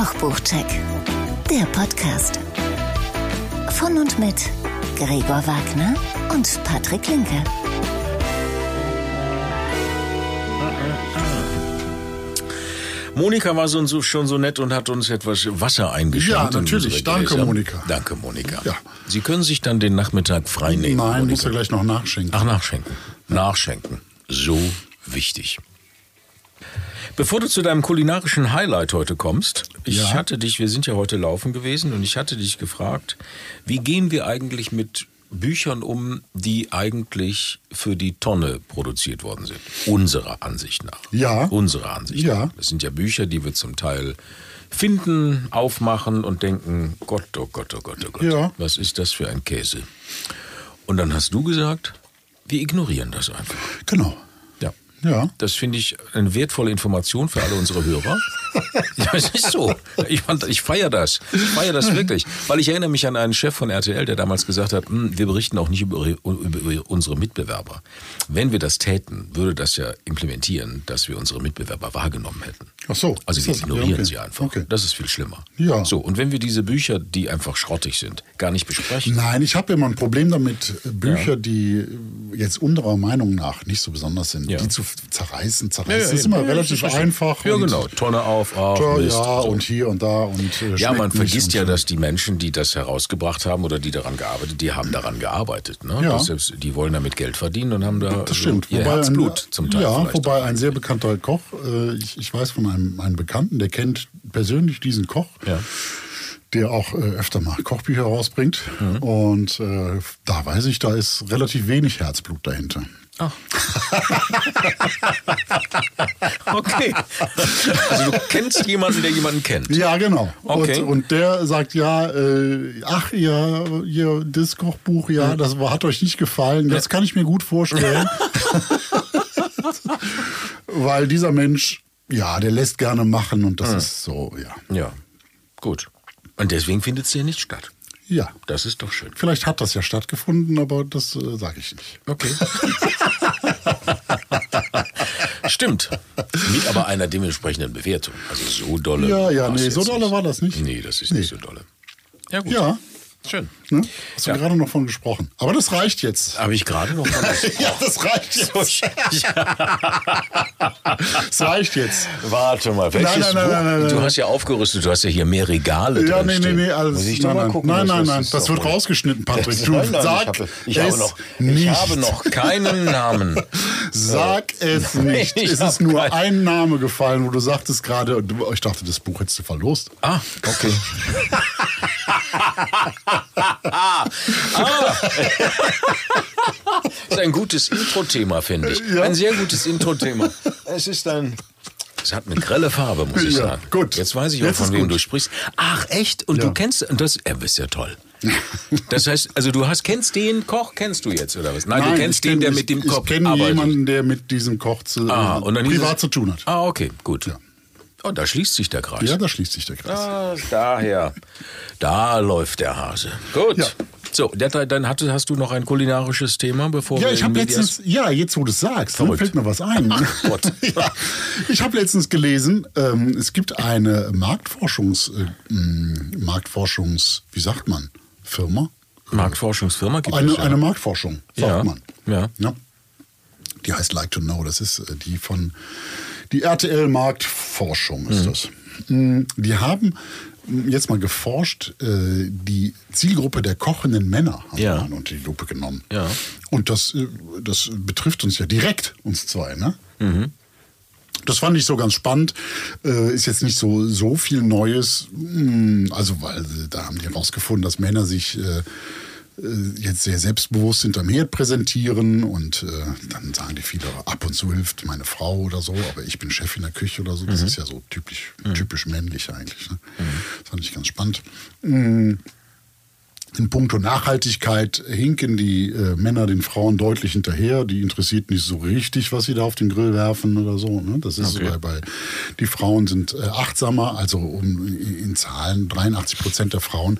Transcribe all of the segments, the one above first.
Kochbuchcheck, der Podcast. Von und mit Gregor Wagner und Patrick Linke. Monika war so, so, schon so nett und hat uns etwas Wasser eingeschenkt. Ja, natürlich. Danke. Monika. Danke, Monika. Ja. Sie können sich dann den Nachmittag frei nehmen. Nein, muss Monika. er gleich noch nachschenken. Ach, nachschenken. Nachschenken. So wichtig. Bevor du zu deinem kulinarischen Highlight heute kommst, ich Ja. hatte dich, wir sind ja heute laufen gewesen und ich hatte dich gefragt, wie gehen wir eigentlich mit Büchern um, die eigentlich für die Tonne produziert worden sind? Unserer Ansicht nach. Ja. Unserer Ansicht Ja. nach. Das sind ja Bücher, die wir zum Teil finden, aufmachen und denken, Gott, oh Gott, oh Gott, oh Gott, Ja. was ist das für ein Käse? Und dann hast du gesagt, wir ignorieren das einfach. Genau. Ja. Ja. Das finde ich eine wertvolle Information für alle unsere Hörer. ja, es ist so. Ich, fand- ich feiere das. Ich feiere das wirklich. Weil ich erinnere mich an einen Chef von RTL, der damals gesagt hat, "Hm, wir berichten auch nicht über, über, unsere Mitbewerber. Wenn wir das täten, würde das ja implementieren, dass wir unsere Mitbewerber wahrgenommen hätten. Ach so. Also wir das- ignorieren ja, okay. sie einfach. Okay. Das ist viel schlimmer. Ja. So, und wenn wir diese Bücher, die einfach schrottig sind, gar nicht besprechen. Nein, ich habe immer ein Problem damit, äh, Bücher, die äh, jetzt unserer Meinung nach nicht so besonders sind, Ja. die zu zerreißen. Zerreißen Ja, das ist immer relativ einfach. Ja, genau. Tonne auf, ach, Ja, Mist. ja So. und hier und da und äh, Ja, man vergisst ja, dass die Menschen, die das herausgebracht haben oder die daran gearbeitet, die haben daran gearbeitet. Ne? Ja. Ist, die wollen damit Geld verdienen und haben da Das stimmt. ihr Wobei Herzblut ein, zum Teil. Ja, wobei ein sehr bekannter Koch, äh, ich, ich weiß von einem, einem Bekannten, der kennt persönlich diesen Koch. Ja. der auch äh, öfter mal Kochbücher rausbringt. Mhm. Und äh, da weiß ich, da ist relativ wenig Herzblut dahinter. Ach. okay. Also du kennst jemanden, der jemanden kennt. Ja, genau. Okay. Und, und der sagt, ja, äh, ach ja, ja, das Kochbuch, ja, das hat euch nicht gefallen. Das kann ich mir gut vorstellen. Weil dieser Mensch, ja, der lässt gerne machen und das ist so, ja. Ja, gut. Und deswegen findet es hier nicht statt. Ja. Das ist doch schön. Vielleicht hat das ja stattgefunden, aber das äh, sage ich nicht. Okay. Stimmt. Mit aber einer dementsprechenden Bewertung. Also so dolle. Ja, ja, nee, so dolle nicht. war das nicht. Nee, das ist Nee. nicht so dolle. Ja, gut. Ja, Schön. ne? hast du Ja. gerade noch von gesprochen. Aber das reicht jetzt. Habe ich gerade noch mal Ja, das reicht jetzt. Das reicht jetzt. Warte mal, welches Nein, nein, nein, nein, nein, Du hast ja aufgerüstet, du hast ja hier mehr Regale Ja, drin nee, nee, stehen. nee, alles. Muss ich nein, mal gucken. Nein, nein, das nein, das wird wohl. rausgeschnitten, Patrick. Du Nein, nein, sag ich habe, ich, habe es noch, ich nicht. habe noch keinen Namen. Sag es nicht. Ich es ist nur kein- ein Name gefallen, wo du sagtest gerade, du- ich dachte, das Buch hättest du verlost. Ah, okay. Ah. Das ist ein gutes Intro-Thema, finde ich. Ja. Ein sehr gutes Intro-Thema. Es ist ein. Es hat eine grelle Farbe, muss ich Ja, sagen. gut. Jetzt weiß ich auch, Jetzt von wem gut. du sprichst. Ach, echt? Und Ja. du kennst und das. Er ist ja toll. Das heißt, also du hast kennst den Koch, kennst du jetzt oder was? Nein, du kennst ich den, kenn- der ich- mit dem Ich Koch kenne arbeitet. jemanden, der mit diesem Koch zu, Ah, und dann hieß privat es- zu tun hat. Ah, okay, gut. Ja. Oh, da schließt sich der Kreis. Ja, da schließt sich der Kreis. Ah, daher. Da läuft der Hase. Gut. Ja. So, dann hast du noch ein kulinarisches Thema, bevor Ja, wir ich letztens, ja, jetzt wo du es sagst, dann Verrückt. fällt mir was ein. Gott. ja, ich habe letztens gelesen, ähm, es gibt eine Marktforschungs, äh, mh, Marktforschungs, wie sagt man, Firma? Marktforschungsfirma gibt es Eine, ja. eine Marktforschung, sagt Ja, man. ja. Die heißt Like to Know, das ist äh, die von, die RTL Marktforschung ist Mhm. das. Mm, Die haben jetzt mal geforscht, äh, die Zielgruppe der kochenden Männer haben Ja. wir unter die Lupe genommen. Ja. Und das, äh, das betrifft uns ja direkt, uns zwei, ne? Mhm. Das fand ich so ganz spannend. Äh, ist jetzt nicht so, so viel Neues. Mm, Also, weil da haben die herausgefunden, dass Männer sich jetzt sehr selbstbewusst hinterm Herd präsentieren und äh, dann sagen die viele, ab und zu hilft meine Frau oder so, aber ich bin Chef in der Küche oder so. Das ist ja so typisch, typisch männlich eigentlich. Ne? Das fand ich ganz spannend. In puncto Nachhaltigkeit hinken die äh, Männer den Frauen deutlich hinterher. Die interessiert nicht so richtig, was sie da auf den Grill werfen oder so. Ne? Das ist Okay. so bei, bei die Frauen sind äh, achtsamer, also um, in, Zahlen 83 Prozent der Frauen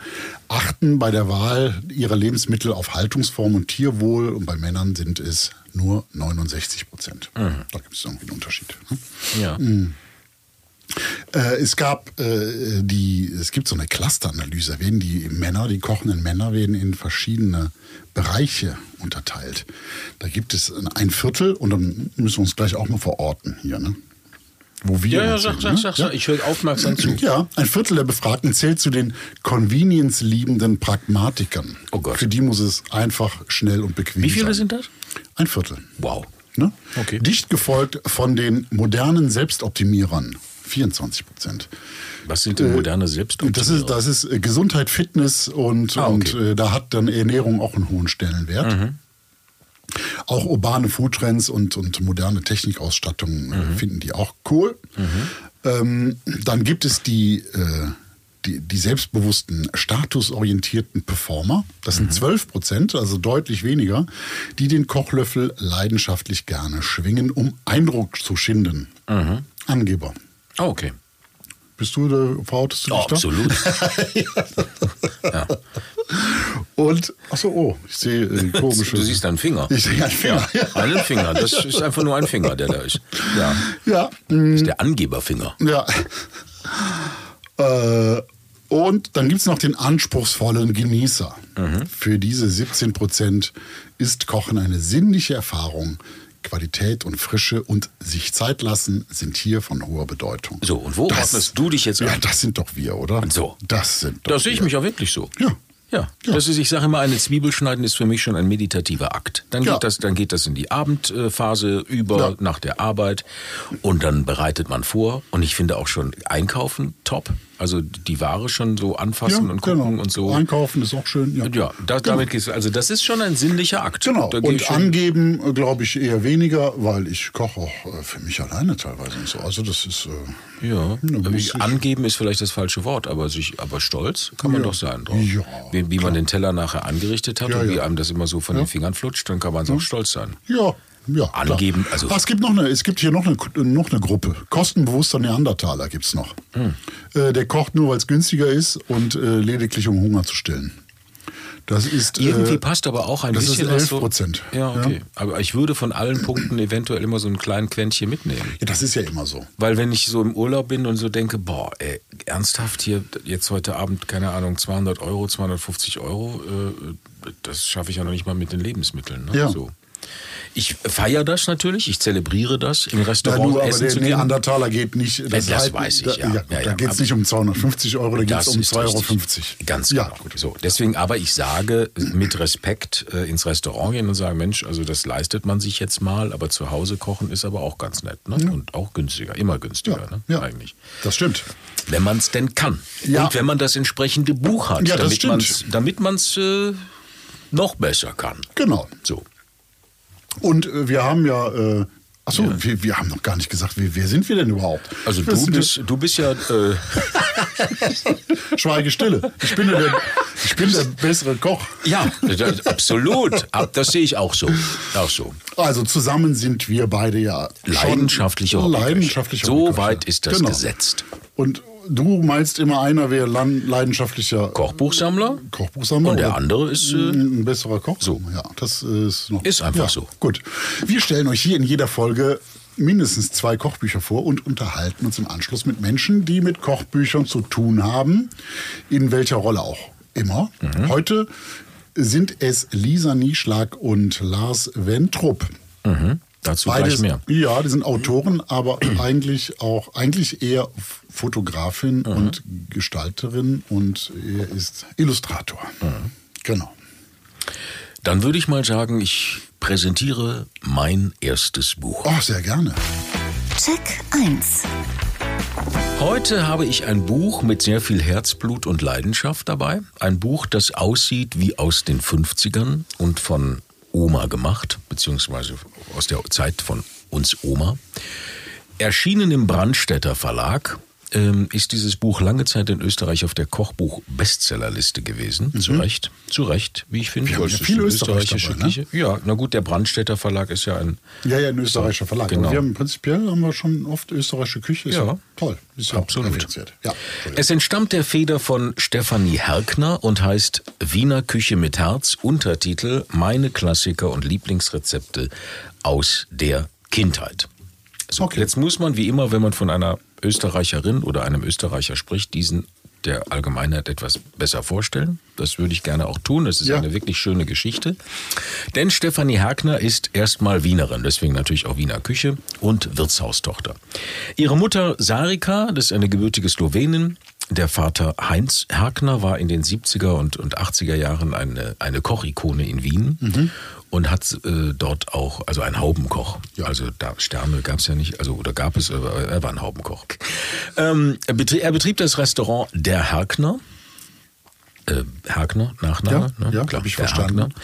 achten bei der Wahl ihrer Lebensmittel auf Haltungsform und Tierwohl und bei Männern sind es nur 69 Prozent. Da gibt es irgendwie einen Unterschied. Ne? Ja. Äh, es gab äh, die, es gibt so eine Clusteranalyse, werden die Männer, die kochenden Männer werden in verschiedene Bereiche unterteilt. Da gibt es ein Viertel und dann müssen wir uns gleich auch mal verorten hier, ne? Wo wir Ja, ja, sag, sag, ne? sag, sag. Ich höre aufmerksam zu. Ja, ein Viertel der Befragten zählt zu den convenience-liebenden Pragmatikern. Oh Gott. Für die muss es einfach, schnell und bequem Wie viele sein. sind das? Ein Viertel. Wow. Ne? Okay. Dicht gefolgt von den modernen Selbstoptimierern. 24 Prozent. Was sind denn moderne Selbstoptimierer? Das ist, das ist äh, Gesundheit, Fitness und, Ah, okay. und äh, da hat dann Ernährung auch einen hohen Stellenwert. Mhm. Auch urbane Foodtrends und, und moderne Technikausstattung Mhm. äh, finden die auch cool. Ähm, dann gibt es die, äh, die, die selbstbewussten, statusorientierten Performer. Das Mhm. sind 12 Prozent, also deutlich weniger, die den Kochlöffel leidenschaftlich gerne schwingen, um Eindruck zu schinden. Mhm. Angeber. Oh, okay. Bist du da, verhautest du dich Oh, da? absolut. ja. Und, achso, oh, ich sehe äh, komische. Du siehst einen Finger. Ich sehe einen Finger. Ja, einen Finger. Das ist einfach nur ein Finger, der da ist. Ja. Ja, Das mh, ist der Angeberfinger. ja. Äh, und dann gibt es noch den anspruchsvollen Genießer. Mhm. Für diese 17 Prozent ist Kochen eine sinnliche Erfahrung. Qualität und Frische und sich Zeit lassen sind hier von hoher Bedeutung. So, und wo ordnest du dich jetzt Ja, ein? das sind doch wir, oder? So. Das sind doch Da sehe ich mich auch wirklich so. Ja. Ja, Ja. das ist, ich sage immer, eine Zwiebel schneiden ist für mich schon ein meditativer Akt. Dann Ja. geht das, dann geht das in die Abendphase über Ja. nach der Arbeit und dann bereitet man vor. Und ich finde auch schon Einkaufen top. Also die Ware schon so anfassen Ja, und gucken genau. und so. Einkaufen ist auch schön. Ja, Ja, da, damit geht's. Also das ist schon ein sinnlicher Akt. Genau. Und angeben, äh, glaube ich, eher weniger, weil ich koche auch äh, für mich alleine teilweise und so. Also das ist. Äh, Ja, ich- angeben ist vielleicht das falsche Wort, aber sich, aber stolz kann man Ja. doch sein drauf. Ja, wie wie man den Teller nachher angerichtet hat und wie einem das immer so von den Fingern flutscht, dann kann man auch stolz sein. ja. Ja, Angeben, klar. also- Ah, es gibt noch eine, es gibt hier noch eine, noch eine Gruppe. Kostenbewusster Neandertaler gibt's noch. Hm. Äh, der kocht nur, weil es günstiger ist und äh, lediglich um Hunger zu stillen. Das ist Irgendwie äh, passt aber auch ein das ist bisschen was 11 so. Prozent. Ja, okay. Aber ich würde von allen Punkten eventuell immer so einen kleinen Quäntchen mitnehmen. Ja, das ist ja immer so. Weil wenn ich so im Urlaub bin und so denke, boah, ey, ernsthaft hier jetzt heute Abend, keine Ahnung, 200 Euro, 250 Euro, äh, das schaffe ich ja noch nicht mal mit den Lebensmitteln. Ne? Ja. So. Ich feiere das natürlich, ich zelebriere das im Ja, Restaurant nur, aber essen der zu gehen. Neandertaler geht nicht. Das halt- weiß ich, da, ja. Ja, da ja, geht es aber- nicht um 250 Euro, da geht es Das um ist 2,50 Euro. Ganz ja, genau. gut. So, deswegen, aber ich sage mit Respekt äh, ins Restaurant gehen und sagen, Mensch, also das leistet man sich jetzt mal, aber zu Hause kochen ist aber auch ganz nett ne? und auch günstiger, immer günstiger, Ja, ne? ja. eigentlich. Das stimmt. Wenn man es denn kann. Ja. Und wenn man das entsprechende Buch hat, Ja, das damit man es äh, noch besser kann. Genau. So. Und äh, wir haben ja. Äh, Achso, wir, wir haben noch gar nicht gesagt, wer, wer sind wir denn überhaupt? Also du bist, du bist ja, äh? Schweigestille. Ich bin, ja der, ich bin der bessere Koch. ja, das- absolut. Ab- Das sehe ich auch so. Auch so. Also zusammen sind wir beide ja Leidenschaftliche Hobbyköche. leidenschaftliche So weit ist das Genau. gesetzt. Und du meinst immer, einer wäre leidenschaftlicher Kochbuchsammler Kochbuchsammler und der andere ist, äh, ein besserer Koch. so. Ja, das ist noch. Ist einfach ja, so. Gut. Wir stellen euch hier in jeder Folge mindestens zwei Kochbücher vor und unterhalten uns im Anschluss mit Menschen, die mit Kochbüchern zu tun haben, in welcher Rolle auch immer. Mhm. Heute sind es Lisa Nieschlag und Lars Wentrup. Dazu gleich mehr. Ja, die sind Autoren, aber eigentlich auch eigentlich eher Fotografin Mhm. und Gestalterin und er ist Illustrator. Mhm. Genau. Dann würde ich mal sagen, ich präsentiere mein erstes Buch. Oh, sehr gerne. Check 1. Heute habe ich ein Buch mit sehr viel Herzblut und Leidenschaft dabei. Ein Buch, das aussieht wie aus den 50ern und von Oma gemacht, beziehungsweise aus der Zeit von uns Oma. Erschienen im Brandstätter Verlag ähm, ist dieses Buch lange Zeit in Österreich auf der Kochbuch-Bestsellerliste gewesen. Zu Recht, zu Recht, wie ich finde. Wir haben weil ja es ist viel eine Österreich österreichische dabei, ne? Küche. Ja, na gut, der Brandstätter Verlag ist ja ein Ja, ja, ein österreichischer Verlag. Genau. Aber wir haben prinzipiell haben wir schon oft österreichische Küche. Ist Ja. ja. toll. Ist ja Absolut. Ja. Es entstammt der Feder von Stefanie Herkner und heißt Wiener Küche mit Herz, Untertitel Meine Klassiker und Lieblingsrezepte aus der Kindheit. So, Okay. Jetzt muss man wie immer, wenn man von einer Österreicherin oder einem Österreicher spricht, diesen der Allgemeinheit etwas besser vorstellen. Das würde ich gerne auch tun. Das ist Ja. eine wirklich schöne Geschichte. Denn Stefanie Herkner ist erstmal Wienerin, deswegen natürlich auch Wiener Küche und Wirtshaustochter. Ihre Mutter Sarika, das ist eine gebürtige Slowenin. Der Vater Heinz Herkner war in den 70er und, und 80er Jahren eine, eine Kochikone in Wien und hat äh, dort auch, also ein Haubenkoch. Also da Sterne gab es ja nicht, also oder gab es, aber er war ein Haubenkoch. Ähm, er, betrieb, er betrieb das Restaurant Der Herkner. Äh, Herkner, Nachname, Ja, ne? ja, hab ich der verstanden. Herkner.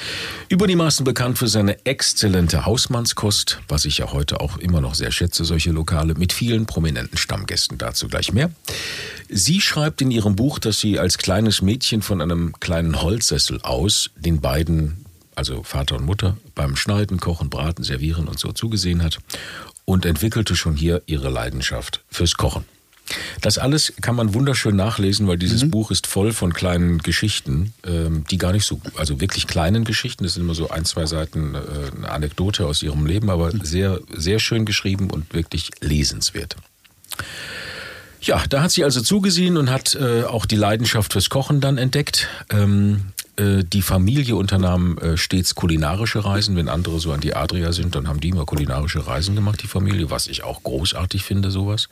Über die Maßen bekannt für seine exzellente Hausmannskost, was ich ja heute auch immer noch sehr schätze, solche Lokale, mit vielen prominenten Stammgästen. Dazu gleich mehr. Sie schreibt in ihrem Buch, dass sie als kleines Mädchen von einem kleinen Holzsessel aus den beiden, also Vater und Mutter, beim Schneiden, Kochen, Braten, Servieren und so zugesehen hat und entwickelte schon hier ihre Leidenschaft fürs Kochen. Das alles kann man wunderschön nachlesen, weil dieses Buch ist voll von kleinen Geschichten, ähm, die gar nicht so, also wirklich kleinen Geschichten. Das sind immer so ein, zwei Seiten äh, eine Anekdote aus ihrem Leben, aber sehr, sehr schön geschrieben und wirklich lesenswert. Ja, da hat sie also zugesehen und hat äh, auch die Leidenschaft fürs Kochen dann entdeckt. Ähm, äh, die Familie unternahm äh, stets kulinarische Reisen. Wenn andere so an die Adria sind, dann haben die immer kulinarische Reisen gemacht, die Familie, was ich auch großartig finde, sowas.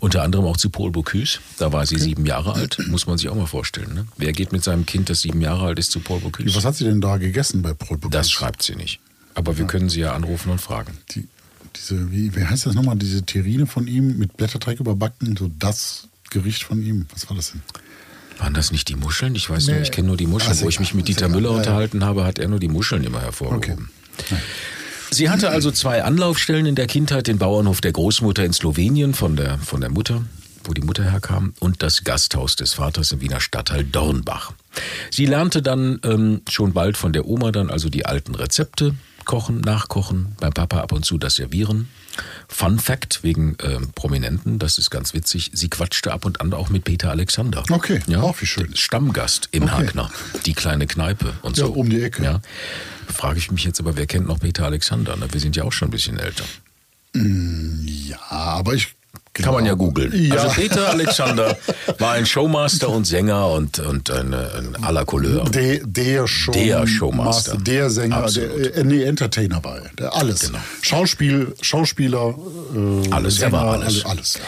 Unter anderem auch zu Paul Bocuse. Da war sie sieben Jahre alt, muss man sich auch mal vorstellen. Ne? Wer geht mit seinem Kind, das sieben Jahre alt ist, zu Paul Bocuse? Was hat sie denn da gegessen bei Paul Bocuse? Das schreibt sie nicht. Aber wir können sie ja anrufen und fragen. Die, diese, wie, wie heißt das nochmal? Diese Terrine von ihm mit Blätterteig überbacken, so das Gericht von ihm. Was war das denn? Waren das nicht die Muscheln? Ich weiß nur, Nee. ich kenne nur die Muscheln. Ist Wo ich mich mit Dieter. Müller unterhalten habe, hat er nur die Muscheln immer hervorgehoben. Okay. Sie hatte also zwei Anlaufstellen in der Kindheit, den Bauernhof der Großmutter in Slowenien von der, von der Mutter, wo die Mutter herkam, und das Gasthaus des Vaters im Wiener Stadtteil Dornbach. Sie lernte dann ähm, schon bald von der Oma dann also die alten Rezepte, kochen, nachkochen, beim Papa ab und zu das Servieren. Fun Fact wegen ähm, Prominenten, das ist ganz witzig, sie quatschte ab und an auch mit Peter Alexander. Okay, auch wie schön. Stammgast im Okay. Hagner, die kleine Kneipe und Ja, so. um die Ecke. Ja. Frage ich mich jetzt aber, wer kennt noch Peter Alexander? Ne? Wir sind ja auch schon ein bisschen älter. Ja, aber ich. Kann man ja googeln. Ja. Also Peter Alexander war ein Showmaster und Sänger und, und ein, ein la Couleur. Der, der, Show Der Showmaster. Der Sänger, Absolut. der, äh, nee, Entertainer war er. Der, alles. Genau. Schauspiel, Schauspieler, äh, Alles, er Sänger, war alles. alle- alles ja.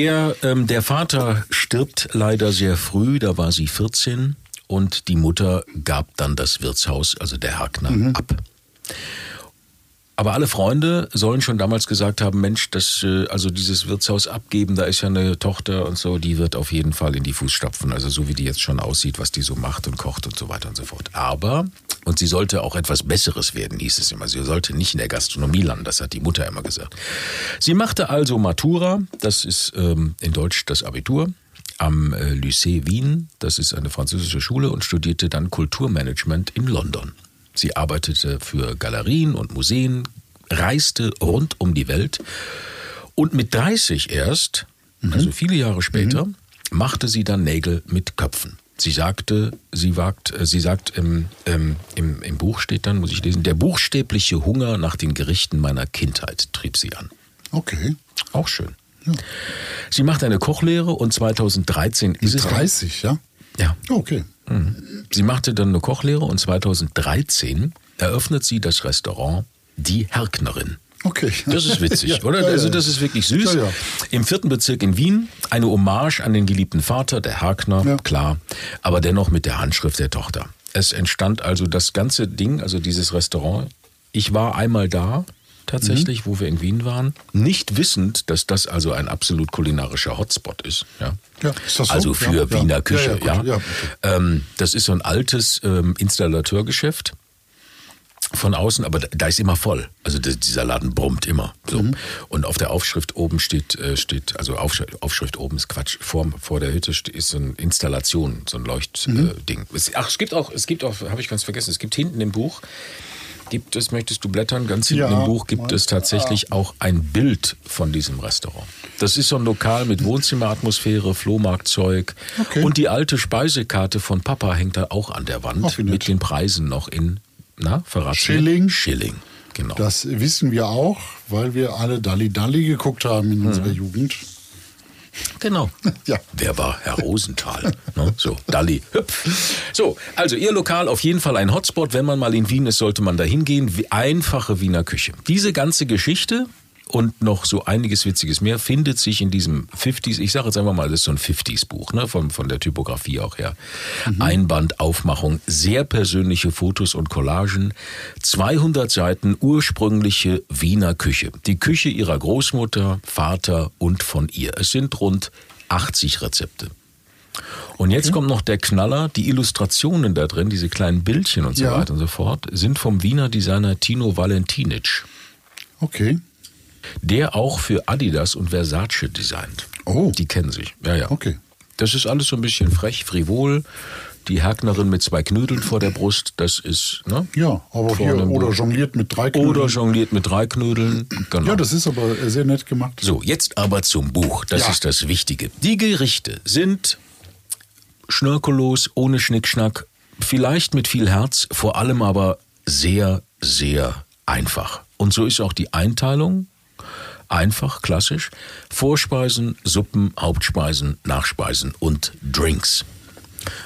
Er, ähm, der Vater stirbt leider sehr früh, da war sie 14 und die Mutter gab dann das Wirtshaus, also der Hagner, ab. Aber alle Freunde sollen schon damals gesagt haben, Mensch, das, äh, also dieses Wirtshaus abgeben, da ist ja eine Tochter und so, die wird auf jeden Fall in die Fußstapfen. Also so wie die jetzt schon aussieht, was die so macht und kocht und so weiter und so fort. Aber, und sie sollte auch etwas Besseres werden, hieß es immer. Sie sollte nicht in der Gastronomie landen, das hat die Mutter immer gesagt. Sie machte also Matura, das ist ähm, in Deutsch das Abitur, am äh, Lycée Wien, das ist eine französische Schule, und studierte dann Kulturmanagement in London. Sie arbeitete für Galerien und Museen, reiste rund um die Welt und mit 30 erst, also viele Jahre später, machte sie dann Nägel mit Köpfen. Sie sagte, sie wagt, äh, sie sagt im, ähm, im, im Buch steht dann, muss ich lesen, der buchstäbliche Hunger nach den Gerichten meiner Kindheit trieb sie an. Okay. Auch schön. Sie macht eine Kochlehre und 2013 ist es dann- 30, ja? ja, Okay. Sie machte dann eine Kochlehre und 2013 eröffnet sie das Restaurant Die Herknerin. Okay. Das ist witzig, Ja, oder? ja, also das ist wirklich süß. Ja. Im vierten Bezirk in Wien eine Hommage an den geliebten Vater, der Herkner, klar, aber dennoch mit der Handschrift der Tochter. Es entstand also das ganze Ding, also dieses Restaurant. Ich war einmal da, tatsächlich, Mhm. wo wir in Wien waren, nicht wissend, dass das also ein absolut kulinarischer Hotspot ist. Ja, Ja, ist das so? Also für Ja. Wiener Küche, Ja, ja. ja, gut. Ähm, das ist so ein altes ähm, Installateurgeschäft von außen, aber da, da ist immer voll. Also das, dieser Laden brummt immer. So. Mhm. Und auf der Aufschrift oben steht, äh, steht also Aufschrift, Aufschrift oben ist Quatsch. Vor, vor der Hütte ste- ist so eine Installation, so ein Leuchtding. Mhm. Äh, ach, es gibt auch, es gibt auch, habe ich ganz vergessen, es gibt hinten im Buch, gibt es, möchtest du blättern, ganz hinten Ja, im Buch gibt es tatsächlich auch ein Bild von diesem Restaurant. Das ist so ein Lokal mit Wohnzimmeratmosphäre, Flohmarktzeug Okay. und die alte Speisekarte von Papa hängt da auch an der Wand Ach, nett. mit den Preisen noch in, na, verrat's mir. Schilling. Schilling, genau. Das wissen wir auch, weil wir alle Dalli Dalli geguckt haben in unserer Jugend. Genau. Ja. Wer war Herr Rosenthal? ne? So, Dalli, hüpf. So, also Ihr Lokal auf jeden Fall ein Hotspot. Wenn man mal in Wien ist, sollte man da hingehen. Einfache Wiener Küche. Diese ganze Geschichte und noch so einiges Witziges mehr findet sich in diesem 50s, ich sage jetzt einfach mal, das ist so ein 50s-Buch, ne? von, von der Typografie auch her. Einband, Aufmachung, sehr persönliche Fotos und Collagen, 200 Seiten ursprüngliche Wiener Küche. Die Küche ihrer Großmutter, Vater und von ihr. Es sind rund 80 Rezepte. Und jetzt kommt noch der Knaller. Die Illustrationen da drin, diese kleinen Bildchen und so Ja. weiter und so fort, sind vom Wiener Designer Tino Valentinic, Okay. Der auch für Adidas und Versace designt. Oh. Die kennen sich. Ja, ja. Okay. Das ist alles so ein bisschen frech, frivol. Die Herknerin mit zwei Knödeln vor der Brust, das ist, ne? Ja, aber hier, oder jongliert mit drei Knödeln. Oder jongliert mit drei Knödeln. Genau. Ja, das ist aber sehr nett gemacht. So, jetzt aber zum Buch. Das Ja. ist das Wichtige. Die Gerichte sind schnörkellos, ohne Schnickschnack, vielleicht mit viel Herz, vor allem aber sehr, sehr einfach. Und so ist auch die Einteilung. Einfach, klassisch. Vorspeisen, Suppen, Hauptspeisen, Nachspeisen und Drinks.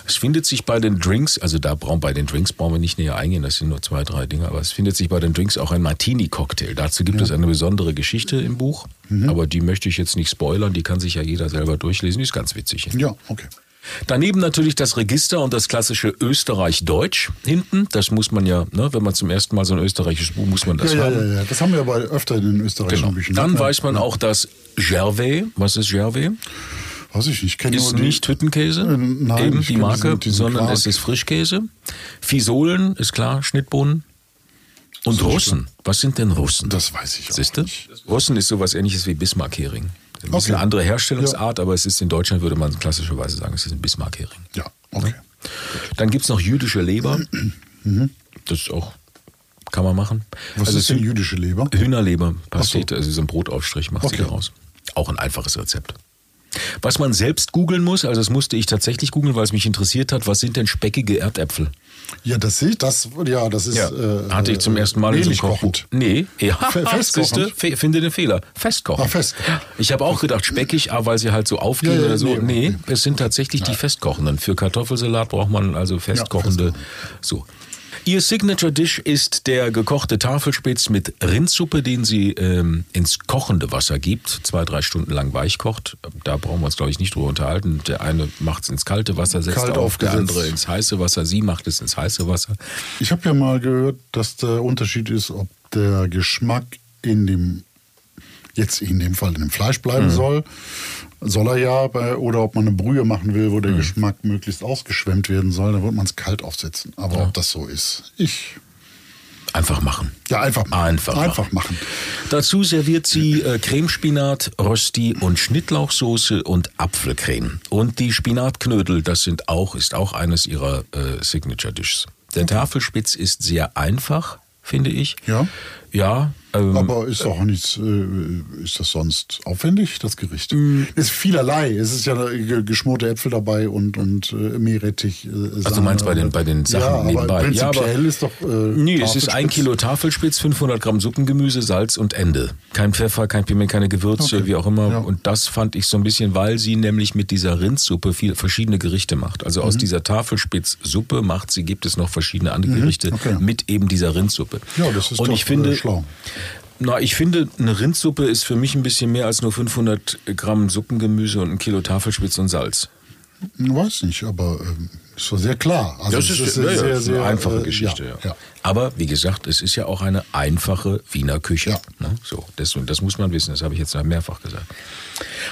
Es findet sich bei den Drinks, also da brauchen bei den Drinks brauchen wir nicht näher eingehen, das sind nur zwei, drei Dinge, aber es findet sich bei den Drinks auch ein Martini-Cocktail. Dazu gibt es eine besondere Geschichte im Buch, aber die möchte ich jetzt nicht spoilern, die kann sich ja jeder selber durchlesen, die ist ganz witzig. Ja, okay. Daneben natürlich das Register und das klassische Österreich-Deutsch hinten. Das muss man ja, ne, wenn man zum ersten Mal so ein österreichisches Buch, muss man das Ja, ja, haben. ja, ja. Das haben wir aber öfter in den österreichischen Genau. Büchern. Dann Ja. weiß man auch, dass Gervais, was ist Gervais? Weiß ich nicht. Ich kenne Ist nur die- nicht Hüttenkäse, Äh, nein, eben die Marke, diesen- diesen sondern Quark. es ist Frischkäse. Fisolen, ist klar, Schnittbohnen. Und Russen. Was sind denn Russen? Das weiß ich auch Siehst du? nicht. Russen ist sowas ähnliches wie Bismarck-Hering. Ein bisschen Okay. andere Herstellungsart, aber es ist in Deutschland, würde man klassischerweise sagen, es ist ein Bismarck-Hering. Ja, okay. Dann gibt's noch jüdische Leber. Das ist auch, kann man machen. Was also ist denn jüdische Leber? Hühnerleber, Pastete, also so ein Brotaufstrich macht sie Okay. daraus. Auch ein einfaches Rezept. Was man selbst googeln muss, also das musste ich tatsächlich googeln, weil es mich interessiert hat, was sind denn speckige Erdäpfel? Ja, das sehe ich. Das, ja, das ist. Äh, Hatte ich zum ersten Mal in so kochend. Nee, ja, Fe- festkochend? siehste, finde den Fehler. Festkochen. Ah, festkochen. Ich habe auch gedacht, speckig, aber weil sie halt so aufgehen Ja, ja, oder so. nee, Nee, okay. es sind tatsächlich die festkochenden. Für Kartoffelsalat braucht man also festkochende. so. Ihr Signature Dish ist der gekochte Tafelspitz mit Rindsuppe, den sie ähm, ins kochende Wasser gibt, zwei, drei Stunden lang weich kocht. Da brauchen wir uns, glaube ich, nicht drüber unterhalten. Der eine macht es ins kalte Wasser, setzt Kalt auf, der andere ins heiße Wasser. Sie macht es ins heiße Wasser. Ich habe ja mal gehört, dass der Unterschied ist, ob der Geschmack in dem, jetzt in dem Fall in dem Fleisch bleiben Mhm. soll, soll er ja, bei, oder ob man eine Brühe machen will, wo der Mhm. Geschmack möglichst ausgeschwemmt werden soll, dann wird man es kalt aufsetzen. Aber ob das so ist, ich, Einfach machen. ja, einfach machen. Einfach einfach machen. Dazu serviert sie äh, Cremespinat, Rösti und Schnittlauchsoße und Apfelcreme. Und die Spinatknödel, das sind auch, ist auch eines ihrer äh, Signature Dishes. Der Tafelspitz ist sehr einfach, finde ich. Ja. Ja. Ähm, Aber ist auch nichts, äh, ist das sonst aufwendig, das Gericht? Es ist vielerlei. Es ist ja ge- geschmorte Äpfel dabei und, und äh, Meerrettich. Äh, also du meinst bei den, bei den Sachen ja, nebenbei. Aber prinzipiell ist doch. Äh, Nee, es ist ein Kilo Tafelspitz, 500 Gramm Suppengemüse, Salz und Ende. Kein Pfeffer, kein Piment, keine Gewürze, Okay. wie auch immer. Ja. Und das fand ich so ein bisschen, weil sie nämlich mit dieser Rindsuppe viel, verschiedene Gerichte macht. Also aus dieser Tafelspitzsuppe macht sie, gibt es noch verschiedene andere Gerichte Mhm. okay. mit eben dieser Rindsuppe. Ja, das ist und doch ich finde, äh, schlau. Na, ich finde, eine Rindsuppe ist für mich ein bisschen mehr als nur 500 Gramm Suppengemüse und ein Kilo Tafelspitz und Salz. Ich weiß nicht, aber ähm, es war sehr klar. Also Das es ist, sehr, ja, sehr, ist eine sehr, einfache äh, Geschichte. Ja, Ja. Aber wie gesagt, es ist ja auch eine einfache Wiener Küche. Ne? So, das, das muss man wissen. Das habe ich jetzt mehrfach gesagt.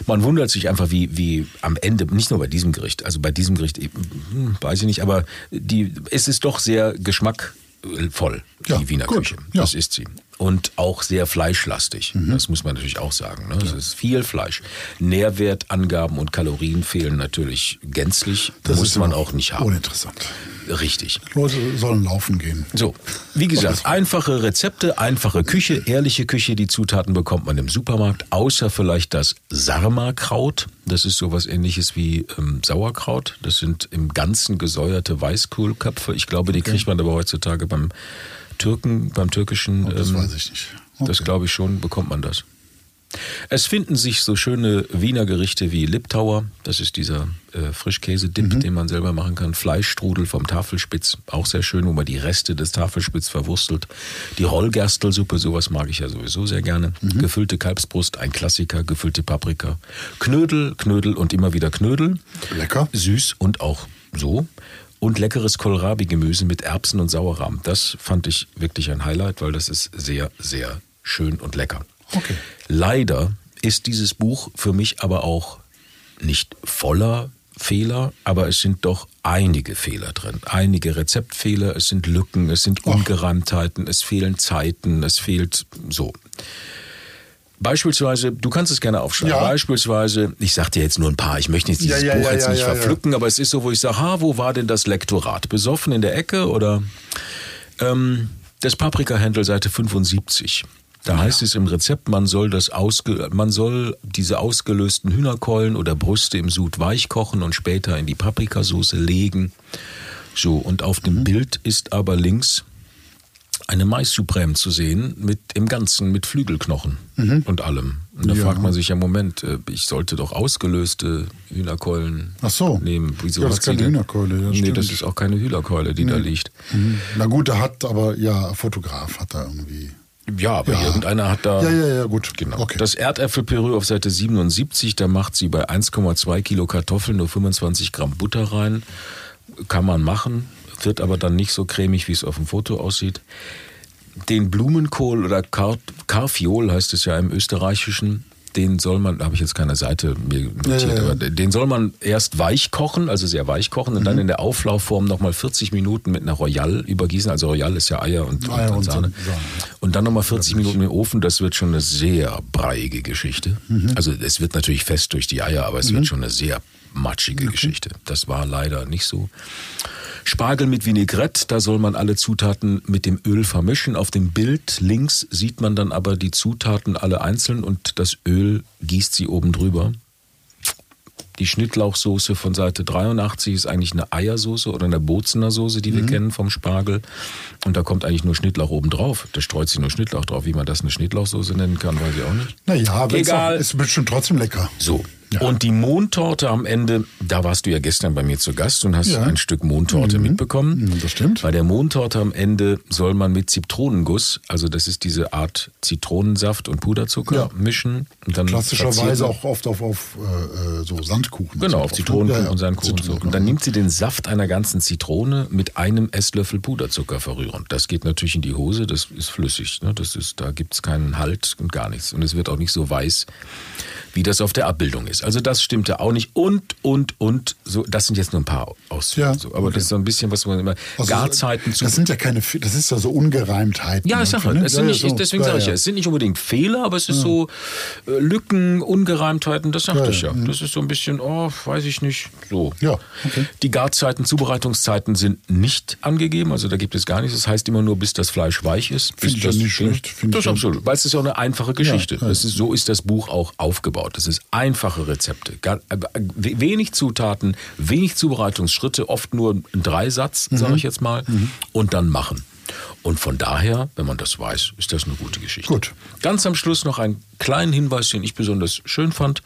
Man wundert sich einfach, wie, wie am Ende, nicht nur bei diesem Gericht, also bei diesem Gericht, hm, weiß ich nicht, aber die, es ist doch sehr geschmackvoll, die Ja, Wiener gut. Küche. Ja. Das ist sie. Und auch sehr fleischlastig. Mhm. Das muss man natürlich auch sagen. Ne? Es ist viel Fleisch. Nährwertangaben und Kalorien fehlen natürlich gänzlich. Das muss man auch nicht haben. Uninteressant. Richtig. Leute sollen laufen gehen. So, wie gesagt, einfache Rezepte, einfache Küche, ehrliche Küche. Die Zutaten bekommt man im Supermarkt, außer vielleicht das Sarma-Kraut. Das ist sowas ähnliches wie ähm, Sauerkraut. Das sind im Ganzen gesäuerte Weißkohlköpfe. Ich glaube, die kriegt man aber heutzutage beim Türken, beim türkischen. Oh, das ähm, weiß ich nicht. Das Okay. glaube ich schon, bekommt man das. Es finden sich so schöne Wiener Gerichte wie Liptauer, das ist dieser äh, Frischkäse-Dip, den man selber machen kann. Fleischstrudel vom Tafelspitz, auch sehr schön, wo man die Reste des Tafelspitz verwurstelt. Die Rollgerstelssuppe, sowas mag ich ja sowieso sehr gerne. Gefüllte Kalbsbrust, ein Klassiker, gefüllte Paprika. Knödel, Knödel und immer wieder Knödel. Lecker. Süß und auch so. Und leckeres Kohlrabi-Gemüse mit Erbsen und Sauerrahm. Das fand ich wirklich ein Highlight, weil das ist sehr, sehr schön und lecker. Okay. Leider ist dieses Buch für mich aber auch nicht voller Fehler, aber es sind doch einige Fehler drin. Einige Rezeptfehler, es sind Lücken, es sind Ungereimtheiten, es fehlen Zeiten, es fehlt so. Beispielsweise, du kannst es gerne aufschreiben. Ja. Beispielsweise, ich sag dir jetzt nur ein paar, ich möchte jetzt dieses Ja, ja, Buch jetzt nicht verpflücken, aber es ist so, wo ich sage, ha, wo war denn das Lektorat? Besoffen in der Ecke oder ähm, das Paprikahändel Seite 75. Da heißt es im Rezept, man soll das ausge, man soll diese ausgelösten Hühnerkeulen oder Brüste im Sud weich kochen und später in die Paprikasauce legen. So, und auf Mhm. dem Bild ist aber links eine Mais Supreme zu sehen mit im Ganzen mit Flügelknochen und allem. Und da Mhm. Ja. fragt man sich ja Moment, äh, ich sollte doch ausgelöste Hühnerkeulen Ach so. nehmen. Wieso Ja, das ist keine Hühnerkeule, ja, nee, stimmt. das ist auch keine Hühnerkeule, die da liegt. Mhm. Na gut, da hat aber, ja, Fotograf hat da irgendwie. Ja, aber Ja. irgendeiner hat da. Ja, ja, ja, gut. Genau. Okay. Das Erdäpfelpüree auf Seite 77, da macht sie bei 1,2 Kilo Kartoffeln nur 25 Gramm Butter rein. Kann man machen, wird aber dann nicht so cremig, wie es auf dem Foto aussieht. Den Blumenkohl oder Kar Karfiol heißt es ja im Österreichischen, den soll man, da habe ich jetzt keine Seite mir notiert, ja. aber den soll man erst weich kochen, also sehr weich kochen und Mhm. dann in der Auflaufform nochmal 40 Minuten mit einer Royal übergießen. Also Royal ist ja Eier und, Eier und, und Sahne. Und dann nochmal 40 Minuten im Ofen, das wird schon eine sehr breiige Geschichte. Mhm. Also es wird natürlich fest durch die Eier, aber es wird schon eine sehr matschige Geschichte. Das war leider nicht so. Spargel mit Vinaigrette, da soll man alle Zutaten mit dem Öl vermischen. Auf dem Bild links sieht man dann aber die Zutaten alle einzeln und das Öl gießt sie oben drüber. Die Schnittlauchsoße von Seite 83 ist eigentlich eine Eiersoße oder eine Bozener Soße, die wir Mhm. kennen vom Spargel. Und da kommt eigentlich nur Schnittlauch oben drauf. Da streut sie nur Schnittlauch drauf. Wie man das eine Schnittlauchsoße nennen kann, weiß ich auch nicht. Naja, aber es ist, auch, Egal. ist bestimmt trotzdem lecker. So. Ja. Und die Mondtorte am Ende, da warst du ja gestern bei mir zu Gast und hast Ja. ein Stück Mondtorte mitbekommen. Mhm, das stimmt. Bei der Mondtorte am Ende soll man mit Zitronenguss, also das ist diese Art Zitronensaft und Puderzucker Ja. mischen. Und dann Klassischerweise auch oft auf, auf äh, äh, so Sandkuchen. Genau, auf Zitronenkuchen ne? Und Sandkuchen. und So. Zitronen, Und dann nimmt sie den Saft einer ganzen Zitrone mit einem Esslöffel Puderzucker verrühren. Das geht natürlich in die Hose, das ist flüssig. Ne? Das ist, da gibt es keinen Halt und gar nichts. Und es wird auch nicht so weiß, wie das auf der Abbildung ist. Also das stimmte auch nicht. Und, und, und, so, das sind jetzt nur ein paar Ausführungen. Ja, so. Aber das ist so ein bisschen, was man immer, Also, Garzeiten zu... Das sind ja keine, das ist ja so Ungereimtheiten. Ja, ich sag irgendwie, halt, ne? Ja, nicht, ja, so. deswegen Ja, sage ich ja, es sind nicht unbedingt Fehler, aber es ist so äh, Lücken, Ungereimtheiten, das sagte ich ja. Das ist so ein bisschen, oh, weiß ich nicht, so. Ja, okay. Die Garzeiten, Zubereitungszeiten sind nicht angegeben, also da gibt es gar nichts. Das heißt immer nur, bis das Fleisch weich ist. Finde ich das nicht schlecht. Das ist absolut, weil es ist ja auch eine einfache Geschichte. Ist, so ist das Buch auch aufgebaut. Das ist einfache Rezepte, äh, wenig Zutaten, wenig Zubereitungsschritte, oft nur ein Dreisatz, Mhm. sage ich jetzt mal, und dann machen. Und von daher, wenn man das weiß, ist das eine gute Geschichte. Gut. Ganz am Schluss noch einen kleinen Hinweis, den ich besonders schön fand.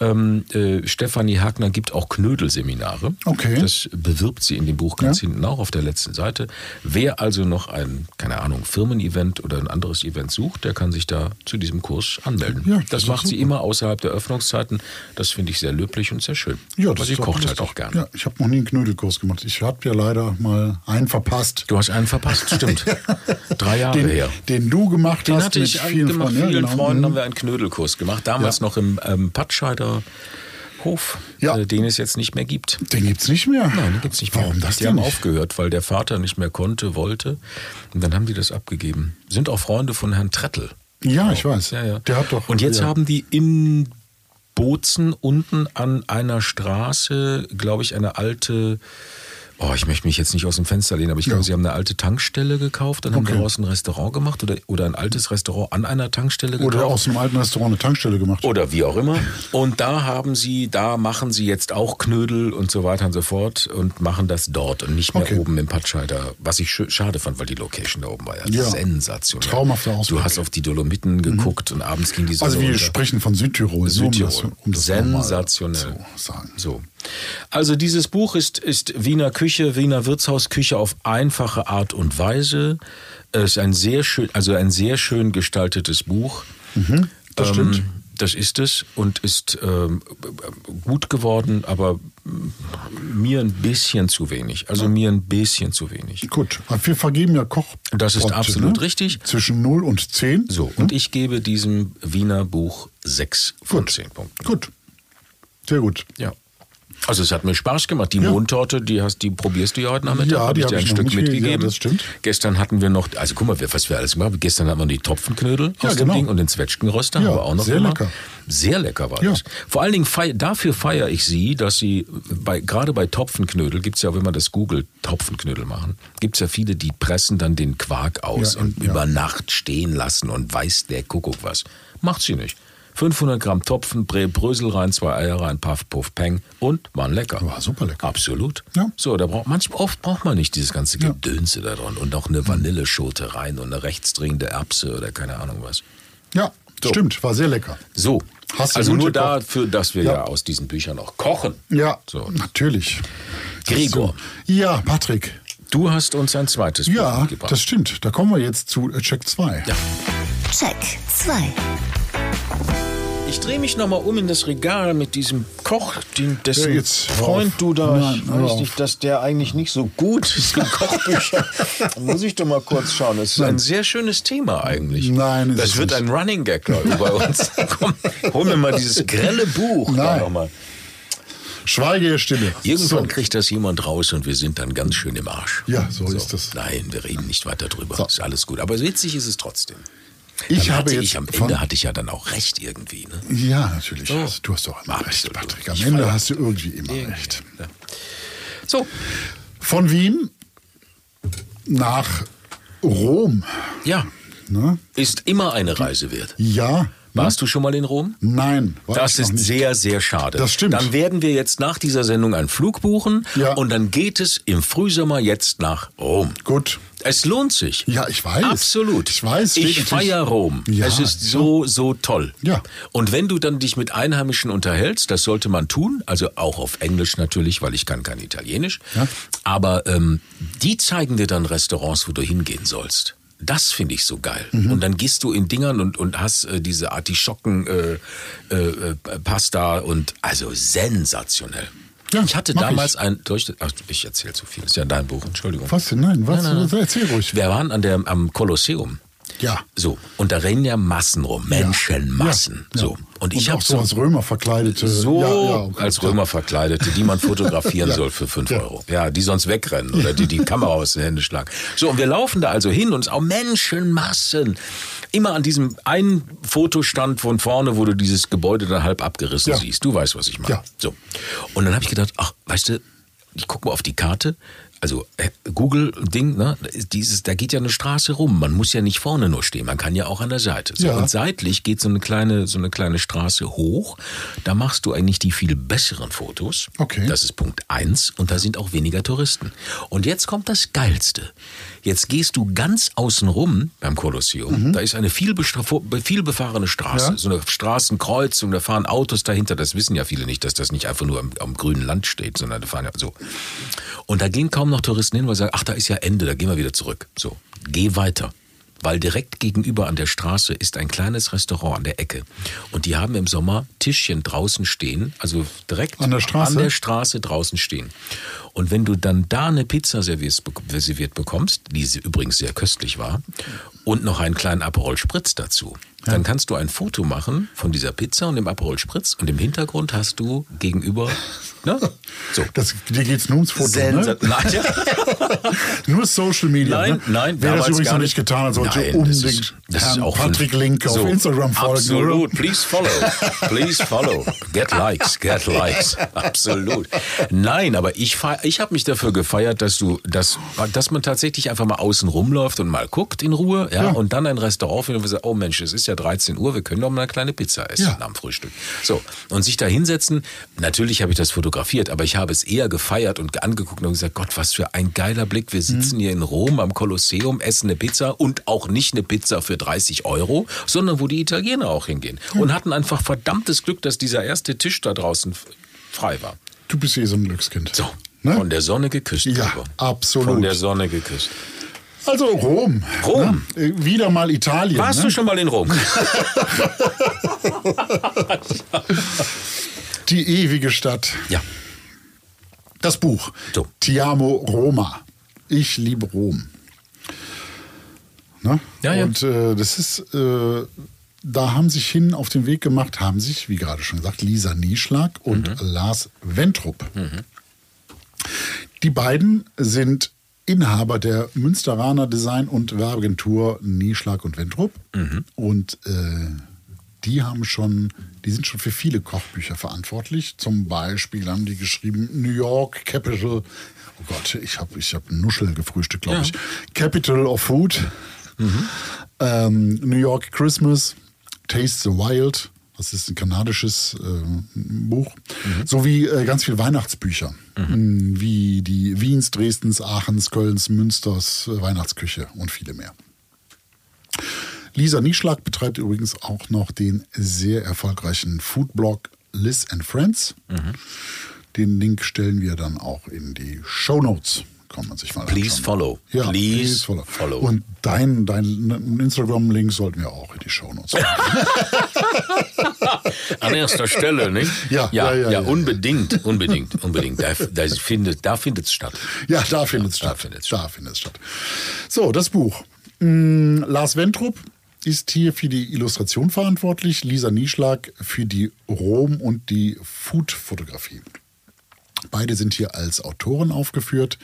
Ähm, äh, Stefanie Hagner gibt auch Knödelseminare. Okay. Das bewirbt sie in dem Buch ganz Ja. hinten auch auf der letzten Seite. Wer also noch ein, keine Ahnung, Firmen-Event oder ein anderes Event sucht, der kann sich da zu diesem Kurs anmelden. Ja, das das macht sie immer außerhalb der Öffnungszeiten. Das finde ich sehr löblich und sehr schön. Ja, Aber sie kocht halt auch gerne. Ja, ich habe noch nie einen Knödelkurs gemacht. Ich habe ja leider mal einen verpasst. Du hast einen verpasst, stimmt. Drei Jahre Den, her. den du gemacht Den hast hatte mit ich vielen gemacht. Freunden. vielen genau. Freunden Mhm. haben wir einen Knödelkurs gemacht. Damals Ja. noch im ähm, Patscheider Hof, Ja. äh, den es jetzt nicht mehr gibt. Den gibt's nicht mehr. Nein, den gibt's nicht mehr. Warum das Die denn haben nicht? aufgehört, weil der Vater nicht mehr konnte, wollte. Und dann haben die das abgegeben. Sind auch Freunde von Herrn Trettel. Ja, ich weiß. Ja, ja. Der hat doch. Und jetzt ja. haben die in Bozen unten an einer Straße, glaube ich, eine alte Oh, ich möchte mich jetzt nicht aus dem Fenster lehnen, aber ich glaube, Sie haben eine alte Tankstelle gekauft, dann haben Okay. daraus ein Restaurant gemacht oder, oder ein altes Restaurant an einer Tankstelle gekauft. Oder aus einem alten Restaurant eine Tankstelle gemacht. Oder wie auch immer. Und da haben sie, da machen sie jetzt auch Knödel und so weiter und so fort und machen das dort und nicht mehr Okay. oben im Patscheider. Was ich sch- schade fand, weil die Location da oben war ja, Ja. sensationell. Traumhafter Ausblick. Du hast auf die Dolomiten geguckt und abends ging die Sonne Also wir unter. sprechen von Südtirol. Südtirol. Um das, um das Sensationell. zu sagen. So. Also dieses Buch ist, ist Wiener Küche, Wiener Wirtshausküche auf einfache Art und Weise. Es ist ein sehr schön, also ein sehr schön gestaltetes Buch. Mhm, das stimmt. Das ist es und ist ähm, gut geworden, aber mir ein bisschen zu wenig. Also mir ein bisschen zu wenig. Gut, wir vergeben ja Koch. Das ist absolut richtig. Zwischen 0 und 10. So, und ich gebe diesem Wiener Buch sechs von Gut. zehn Punkten. Gut. Sehr gut. Ja. Also es hat mir Spaß gemacht. Die Ja. Mondtorte, die hast, die probierst du ja heute Nachmittag. Ja, Hab die ich hab dir ein ich noch Stück mitgegeben. ja, das stimmt. Gestern hatten wir noch, also guck mal, was wir alles gemacht haben. Gestern hatten wir die Topfenknödel Ja, aus dem genau. Ding und den Zwetschgenröster Ja, haben wir auch noch sehr gemacht. lecker. Sehr lecker war Ja. das. Vor allen Dingen fei dafür feiere ich sie, dass sie bei, gerade bei Topfenknödel gibt es ja, wenn man das googelt, Topfenknödel machen, gibt es ja viele, die pressen dann den Quark aus und über Nacht stehen lassen und weiß der Kuckuck was. Macht sie nicht. 500 Gramm Topfen, Bre Brösel rein, zwei Eier rein, Puff, Puff, Peng und waren lecker. War super lecker. Absolut. Ja. So, da braucht manchmal oft braucht man nicht dieses ganze Gedönse da dran und auch eine Vanilleschote rein und eine rechtsdrehende Erbse oder keine Ahnung was. Ja, So. stimmt, war sehr lecker. So. Hast du also nur gekocht? dafür, dass wir Ja. ja. aus diesen Büchern auch kochen. Ja, So. natürlich. Gregor. So. Ja, Patrick. Du hast uns ein zweites Buch Ja, mitgebracht. das stimmt. Da kommen wir jetzt zu Check 2. Ja. Check 2. Ich drehe mich nochmal um in das Regal mit diesem Koch, den, dessen Ja, jetzt Freund auf. du da, Nein, ich weiß nicht, dass der eigentlich nicht so gut ist in Kochbüchern. Da muss ich doch mal kurz schauen. Das ist ein sehr schönes Thema eigentlich. Nein, Das wird nicht. ein Running Gag glaube ich, bei uns. Komm, hol mir mal dieses grelle Buch da Nein. noch mal. Schweige ihr Stille. Irgendwann So. kriegt das jemand raus und wir sind dann ganz schön im Arsch. Ja, so ist das. Nein, wir reden nicht weiter drüber. So. Ist alles gut. Aber witzig ist es trotzdem. Ich Dann habe jetzt ich am Ende hatte ich ja dann auch recht irgendwie. Ne? Ja, natürlich. So. Also, du hast doch immer recht. Patrick. Am Ich Ende hast du irgendwie immer recht. Ja. So, Von Wien nach Rom. ja, Ne? ist immer eine Reise wert. Ja. Warst du schon mal in Rom? Nein. Das ist sehr, sehr schade. Das stimmt. Dann werden wir jetzt nach dieser Sendung einen Flug buchen Ja. und dann geht es im Frühsommer jetzt nach Rom. Gut. Es lohnt sich. Ja, ich weiß. Absolut. Ich weiß. Ich feiere Rom. Ja, es ist so, so toll. Ja. Und wenn du dann dich mit Einheimischen unterhältst, das sollte man tun, also auch auf Englisch natürlich, weil ich kann kein Italienisch. Ja. Aber ähm, die zeigen dir dann Restaurants, wo du hingehen sollst. Das finde ich so geil. Mhm. Und dann gehst du in Dingern und, und hast äh, diese Artischocken äh, äh, äh, und also sensationell. Ja, ich hatte damals ich. ein, durch, ach, ich erzähle zu viel, ist ja dein Buch, Entschuldigung. Was denn? Nein, was? Nein, nein, nein. Erzähl ruhig. Wir waren an der, am Kolosseum. Ja. So, und da rennen ja Massen rum, Menschenmassen. Ja, ja. So. Und ich habe so so, als Römer verkleidete. so ja, als Römer verkleidete, die man fotografieren soll für 5 Ja. Euro. Ja, die sonst wegrennen oder die die Kamera aus den Händen schlagen. So, und wir laufen da also hin und es auch Menschenmassen. Immer an diesem einen Fotostand von vorne, wo du dieses Gebäude dann halb abgerissen Ja. siehst. Du weißt, was ich meine. Ja. So. Und dann habe ich gedacht, ach, weißt du, ich guck mal auf die Karte. Also äh, Google-Ding, ne? Dieses, da geht ja eine Straße rum. Man muss ja nicht vorne nur stehen, man kann ja auch an der Seite. So, Ja. Und seitlich geht so eine kleine, so eine kleine Straße hoch. Da machst du eigentlich die viel besseren Fotos. Okay. Das ist Punkt eins und da sind auch weniger Touristen. Und jetzt kommt das Geilste. Jetzt gehst du ganz außen rum beim Kolosseum. Da ist eine viel, viel befahrene Straße, Mhm. Ja. so eine Straßenkreuzung, da fahren Autos dahinter. Das wissen ja viele nicht, dass das nicht einfach nur am, am grünen Land steht, sondern da fahren ja so. Und da gehen kaum noch Touristen hin, weil sie sagen, ach, da ist ja Ende, da gehen wir wieder zurück. So, geh weiter. Weil direkt gegenüber an der Straße ist ein kleines Restaurant an der Ecke. Und die haben im Sommer Tischchen draußen stehen, also direkt An der Straße? an der Straße draußen stehen. Und wenn du dann da eine Pizza serviert, bekommst, die übrigens sehr köstlich war, und noch einen kleinen Aperol Spritz dazu, dann kannst du ein Foto machen von dieser Pizza und dem Aperol Spritz und im Hintergrund hast du gegenüber Ne? So. Das, dir geht's nur ums Foto, ne? Nein, ja. Nur Social Media. Nein, ne? nein, Wer das übrigens noch nicht getan hat, sollte Nein, das unbedingt ist, das ist auch Patrick Link auf so, Instagram folgen. Absolut. Please follow. Please follow. Get likes. Get likes. Absolut. Nein, aber ich, ich habe mich dafür gefeiert, dass du, dass, dass man tatsächlich einfach mal außen rumläuft und mal guckt in Ruhe, ja, Ja. und dann ein Restaurant findet und sagt, oh Mensch, es ist ja 13 Uhr, wir können doch mal eine kleine Pizza essen Ja. am Frühstück. So. Und sich da hinsetzen, natürlich habe ich das fotografiert, aber ich habe es eher gefeiert und angeguckt und gesagt, Gott, was für ein geiler Blick. Wir sitzen hier in Rom am Kolosseum, essen eine Pizza und auch nicht eine Pizza für 30 Euro, sondern wo die Italiener auch hingehen. Und hatten einfach verdammtes Glück, dass dieser erste Tisch da draußen frei war. Du bist eh so ein Glückskind. So, Ne? von der Sonne geküsst. Ja, Gregor. absolut. Von der Sonne geküsst. Also Rom. Rom. Ne? Äh, Wieder mal Italien. Warst ne? du schon mal in Rom? Die ewige Stadt. ja. Das Buch. So. Ti amo Roma. Ich liebe Rom. Ne? Ja, ja. Und äh, das ist, äh, da haben sich hin auf den Weg gemacht, haben sich, wie gerade schon gesagt, Lisa Nieschlag und Mhm. Lars Wentrup. Die beiden sind Inhaber der Münsteraner Design- und Werbeagentur Nieschlag und Wentrup. Mhm. Und äh, die haben schon, die sind schon für viele Kochbücher verantwortlich. Zum Beispiel haben die geschrieben New York Capital. Oh Gott, ich habe ich hab Nuschel gefrühstückt, glaube Ja. ich. Capital of Food. Ähm, New York Christmas. Taste the Wild. Das ist ein kanadisches äh, Buch. Sowie äh, ganz viele Weihnachtsbücher. Mm, Wie die Wiens, Dresdens, Aachens, Kölns, Münsters äh, Weihnachtsküche und viele mehr. Lisa Nieschlag betreibt übrigens auch noch den sehr erfolgreichen Foodblog Liz and Friends. Den Link stellen wir dann auch in die Show Notes. Kann man sich mal Please anschauen. follow. Ja, Please please, follow. follow. Und dein, dein Instagram-Link sollten wir auch in die Show Notes. An erster Stelle, nicht? Ja, ja, ja, ja, ja. unbedingt, unbedingt, unbedingt. Da, da findet da findet's statt. Ja, da findet es statt. da findet es statt. So, das Buch. Mm, Lars Wentrup ist hier für die Illustration verantwortlich, Lisa Nieschlag für die Rom- und die Food-Fotografie. Beide sind hier als Autoren aufgeführt.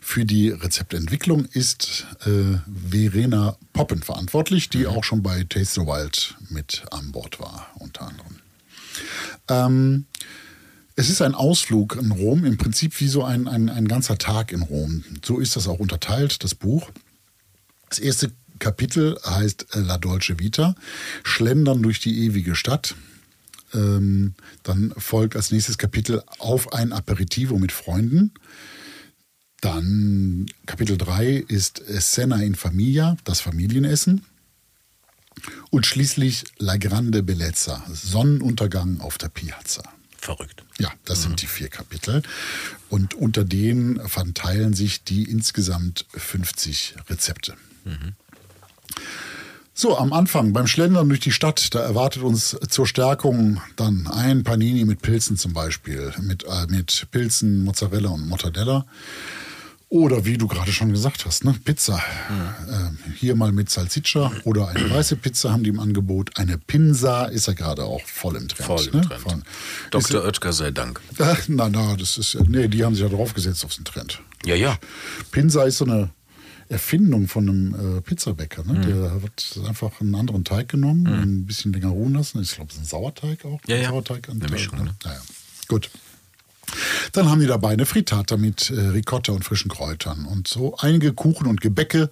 Für die Rezeptentwicklung ist äh, Verena Poppen verantwortlich, die auch schon bei Taste the Wild mit an Bord war, unter anderem. Ähm, es ist ein Ausflug in Rom, im Prinzip wie so ein, ein, ein ganzer Tag in Rom. So ist das auch unterteilt, das Buch. Das erste Kapitel heißt äh, La Dolce Vita, Schlendern durch die ewige Stadt. Ähm, dann folgt als nächstes Kapitel Auf ein Aperitivo mit Freunden. Dann Kapitel 3 ist Cena in Familia, das Familienessen. Und schließlich La Grande Bellezza, Sonnenuntergang auf der Piazza. Verrückt. Ja, das sind die vier Kapitel. Und unter denen verteilen sich die insgesamt 50 Rezepte. So, am Anfang beim Schlendern durch die Stadt, da erwartet uns zur Stärkung dann ein Panini mit Pilzen zum Beispiel, mit, äh, mit Pilzen, Mozzarella und Mortadella. Oder wie du gerade schon gesagt hast, ne? Pizza. Ähm, hier mal mit Salsiccia oder eine weiße Pizza haben die im Angebot. Eine Pinsa ist ja gerade auch voll im Trend. Voll im ne? Trend. Voll. Dr. Oetker sei Dank. Ach, na, na, das ist, nee, die haben sich ja draufgesetzt auf den Trend. Ja, ja. Pinsa ist so eine Erfindung von einem äh, Pizzabäcker. Ne? Der hat einfach einen anderen Teig genommen, ein bisschen länger ruhen lassen. Ich glaube, es ist ein Sauerteig auch. Ja, Ein ja. Sauerteig Eine Mischung, ne? Naja, gut. Dann haben die dabei eine Frittata mit äh, Ricotta und frischen Kräutern und so einige Kuchen und Gebäcke,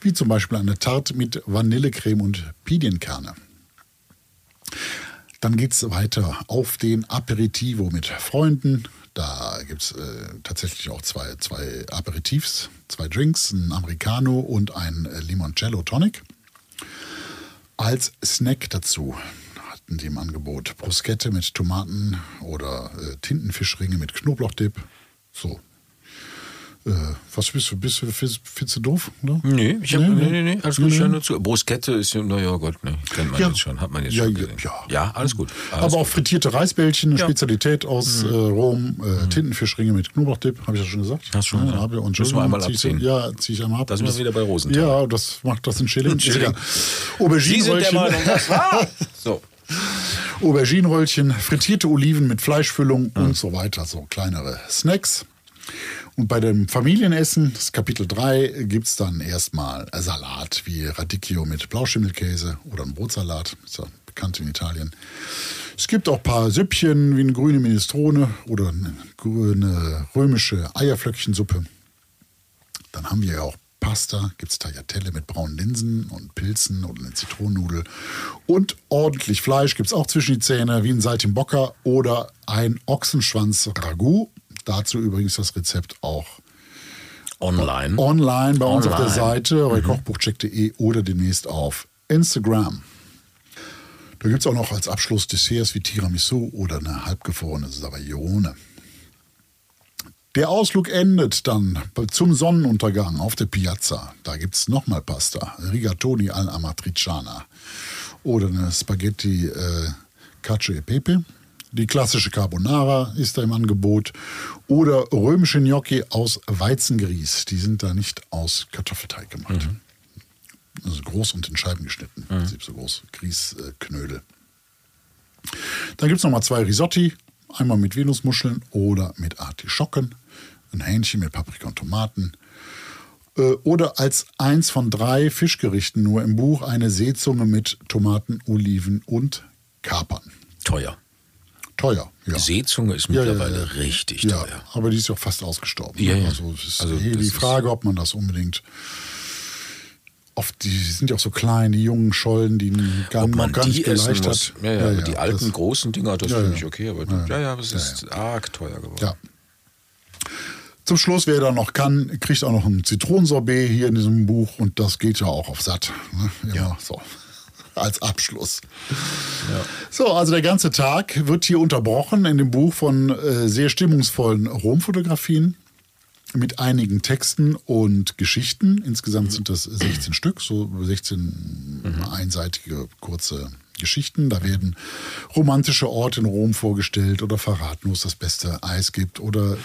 wie zum Beispiel eine Tarte mit Vanillecreme und Pinienkerne. Dann geht es weiter auf den Aperitivo mit Freunden. Da gibt es äh, tatsächlich auch zwei, zwei Aperitifs, zwei Drinks, ein Americano und ein äh, Limoncello Tonic. Als Snack dazu hatten die im Angebot Bruschette mit Tomaten oder äh, Tintenfischringe mit Knoblauchdip. So. Äh, was bist du? Bist du, findest, du doof? Oder? Nee, ich hab, Nee, nee, nee. nee, nee, alles gut, nur zu. Bruschette ist ja, naja, Gott, ne, kennt man Ja. jetzt schon, hat man jetzt Ja, schon ja, gesehen. ja. ja alles gut. Alles Aber auch gut. frittierte Reisbällchen, eine Ja. Spezialität aus äh, Rom, äh, Tintenfischringe mit Knoblauchdip, habe ich das schon gesagt? Hast schon ja, gesagt. habe, und Müssen wir einmal zieh ich- abziehen. Ja, ziehe ich einmal ab. Da sind wir Das- wieder bei Rosenthal. Ja, das macht das in Schilling. Aubergine sind der Meinung, das war. So. Auberginenröllchen, frittierte Oliven mit Fleischfüllung und so weiter. So kleinere Snacks. Und bei dem Familienessen, das Kapitel 3, gibt's dann erstmal Salat wie Radicchio mit Blauschimmelkäse oder ein Brotsalat. Ist ja bekannt in Italien. Es gibt auch ein paar Süppchen wie eine grüne Minestrone oder eine, eine römische Eierflöckchensuppe. Dann haben wir ja auch Pasta, gibt es Tagliatelle mit braunen Linsen und Pilzen oder eine Zitronennudel. Und ordentlich Fleisch gibt es auch zwischen die Zähne, wie ein Saltimbocca oder ein Ochsenschwanz-Ragout. Dazu übrigens das Rezept auch Online. online bei uns auf der Online. Seite euerkochbuchcheck.de oder demnächst auf Instagram. Da gibt es auch noch als Abschluss Desserts wie Tiramisu oder eine halbgefrorene Sabayone. Der Ausflug endet dann zum Sonnenuntergang auf der Piazza. Da gibt es nochmal Pasta, Rigatoni all'amatriciana oder eine Spaghetti äh, Cacio e Pepe. Die klassische Carbonara ist da im Angebot. Oder römische Gnocchi aus Weizengrieß. Die sind da nicht aus Kartoffelteig gemacht. Also groß und in Scheiben geschnitten. Im Prinzip so groß Grießknödel. Dann gibt es nochmal zwei Risotti. Einmal mit Venusmuscheln oder mit Artischocken. Ein Hähnchen mit Paprika und Tomaten. Äh, Oder als eins von drei Fischgerichten nur im Buch eine Seezunge mit Tomaten, Oliven und Kapern. Teuer. Teuer, ja. Die Seezunge ist Ja, ja, mittlerweile ja. richtig teuer. aber die ist ja auch fast ausgestorben. Ja, ja. Also es ist Also die Frage, ob man das unbedingt. Oft, die sind ja auch so klein, die jungen Schollen, die gar, Ob man noch gar die nicht essen geleicht muss. hat. Ja, ja, die alten das- großen Dinger, das finde ich okay, aber Ja, ja, es ist arg teuer geworden. Ja. Zum Schluss, wer da noch kann, kriegt auch noch ein Zitronensorbet hier in diesem Buch und das geht ja auch auf satt. Ne? Ja. so. Als Abschluss. So, also der ganze Tag wird hier unterbrochen in dem Buch von äh, sehr stimmungsvollen Romfotografien mit einigen Texten und Geschichten. Insgesamt sind das 16 Stück, so 16 einseitige kurze Geschichten. Da werden romantische Orte in Rom vorgestellt oder verraten, wo es das beste Eis gibt. Oder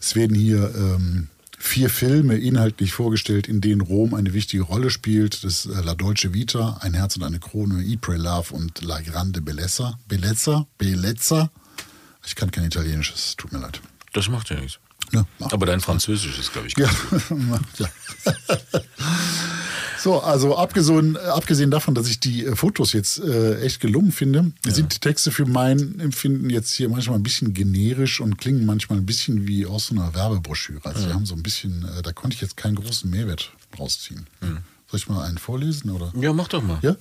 es werden hier ähm, vier Filme inhaltlich vorgestellt, in denen Rom eine wichtige Rolle spielt. Das äh, La Dolce Vita, Ein Herz und eine Krone, Eat, Pray, Love und La Grande Bellezza. Bellezza? Bellezza? Ich kann kein Italienisch, es tut mir leid. Das macht ja nichts. Ne? Aber dein Französisch ist, glaube ich, Ja. gut. ja. So, also abgesehen, abgesehen davon, dass ich die äh, Fotos jetzt äh, echt gelungen finde, sind die Texte für mein Empfinden jetzt hier manchmal ein bisschen generisch und klingen manchmal ein bisschen wie aus so einer Werbebroschüre. Also die haben so ein bisschen, äh, da konnte ich jetzt keinen großen Mehrwert rausziehen. Soll ich mal einen vorlesen? Oder? Ja, mach doch mal. Ja?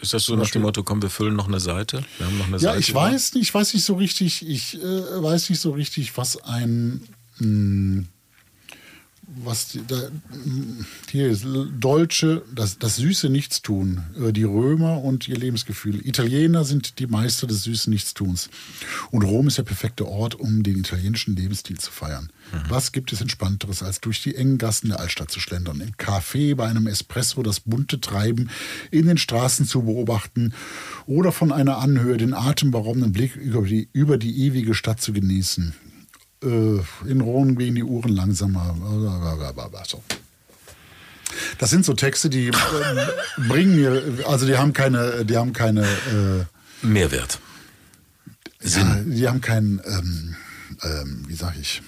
Ist das so nach dem Motto, komm, wir füllen noch eine Seite? Wir haben noch eine Ja, Seite. ich weiß nicht, ich weiß nicht so richtig, ich äh, weiß nicht so richtig, was ein mh, was die, da, mh, hier ist Dolce, das, das süße Nichtstun, äh, die Römer und ihr Lebensgefühl. Italiener sind die Meister des süßen Nichtstuns. Und Rom ist der perfekte Ort, um den italienischen Lebensstil zu feiern. Was gibt es Entspannteres, als durch die engen Gassen der Altstadt zu schlendern, im Café bei einem Espresso das bunte Treiben in den Straßen zu beobachten oder von einer Anhöhe den atemberaubenden Blick über die, über die ewige Stadt zu genießen. Äh, in Rom gehen die Uhren langsamer. So. Das sind so Texte, die äh, bringen mir, also die haben keine, die haben keine, äh, Mehrwert. ja, die haben keinen, ähm, ähm, wie sag ich,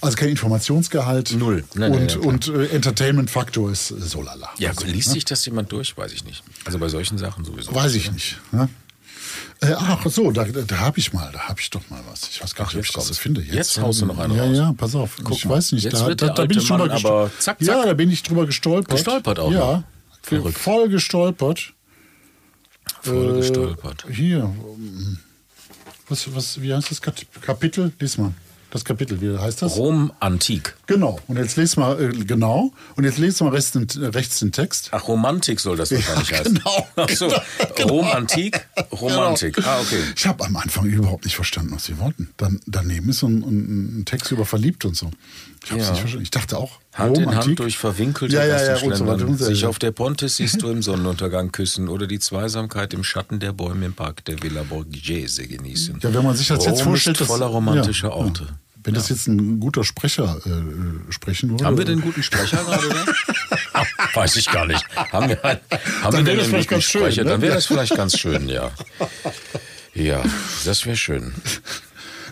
also kein Informationsgehalt. Null. Nein, und nein, und äh, Entertainment-Faktor ist äh, so lala. Ja, Also, liest ne? sich das jemand durch? Weiß ich nicht. Also bei solchen Sachen sowieso. Weiß ich nicht. Ne? Äh, ach so, da, da, habe ich mal, da habe ich doch mal was. Ich weiß gar nicht, ob ich das kommt's. finde. Jetzt, Jetzt haust du noch eine Ja, raus. ja, pass auf. Guck ich weiß nicht, da, da, da bin ich drüber gestolpert. zack, zack. Ja, da bin ich drüber gestolpert. Gestolpert auch Ja, noch. Verrückt. voll gestolpert. Voll Äh, gestolpert. Hier. ähm, Was, was, wie heißt das Kapitel? Lies mal. Das Kapitel, wie heißt das? Rom antik. Genau. Und jetzt lest mal, äh, genau. Und jetzt lest mal rechts den, rechts den Text. Ach, Romantik soll das wahrscheinlich Ja, heißen. genau, Ach so, genau. Rom antik, Romantik. Genau. Ah, okay. Ich habe am Anfang überhaupt nicht verstanden, was sie wollten. Dann, daneben ist so ein, ein, ein Text über verliebt und so. Ich habe Ja. nicht verstanden. Ich dachte auch, Hand in Rom, Hand durch verwinkelte ja, ja, ja, und so weiter. sich auf der Ponte siehst du im Sonnenuntergang küssen oder die Zweisamkeit im Schatten der Bäume im Park der Villa Borghese genießen. Ja, wenn man sich das jetzt Rom vorstellt, ist voller romantischer ja, Orte. Ja. Wenn das jetzt ein guter Sprecher äh, sprechen würde. Haben wir denn einen guten Sprecher gerade? Oder? Weiß ich gar nicht. Haben wir, haben Dann wir wäre denn das einen vielleicht guten ganz schön, Sprecher? ne? Dann wäre das vielleicht ganz schön, ja. Ja, das wäre schön.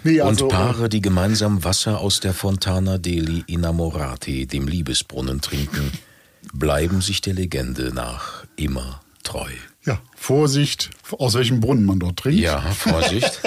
Nee, Und also, Paare, die gemeinsam Wasser aus der Fontana degli Innamorati, dem Liebesbrunnen, trinken, bleiben sich der Legende nach immer treu. Ja, Vorsicht, aus welchem Brunnen man dort trinkt. Ja, Vorsicht.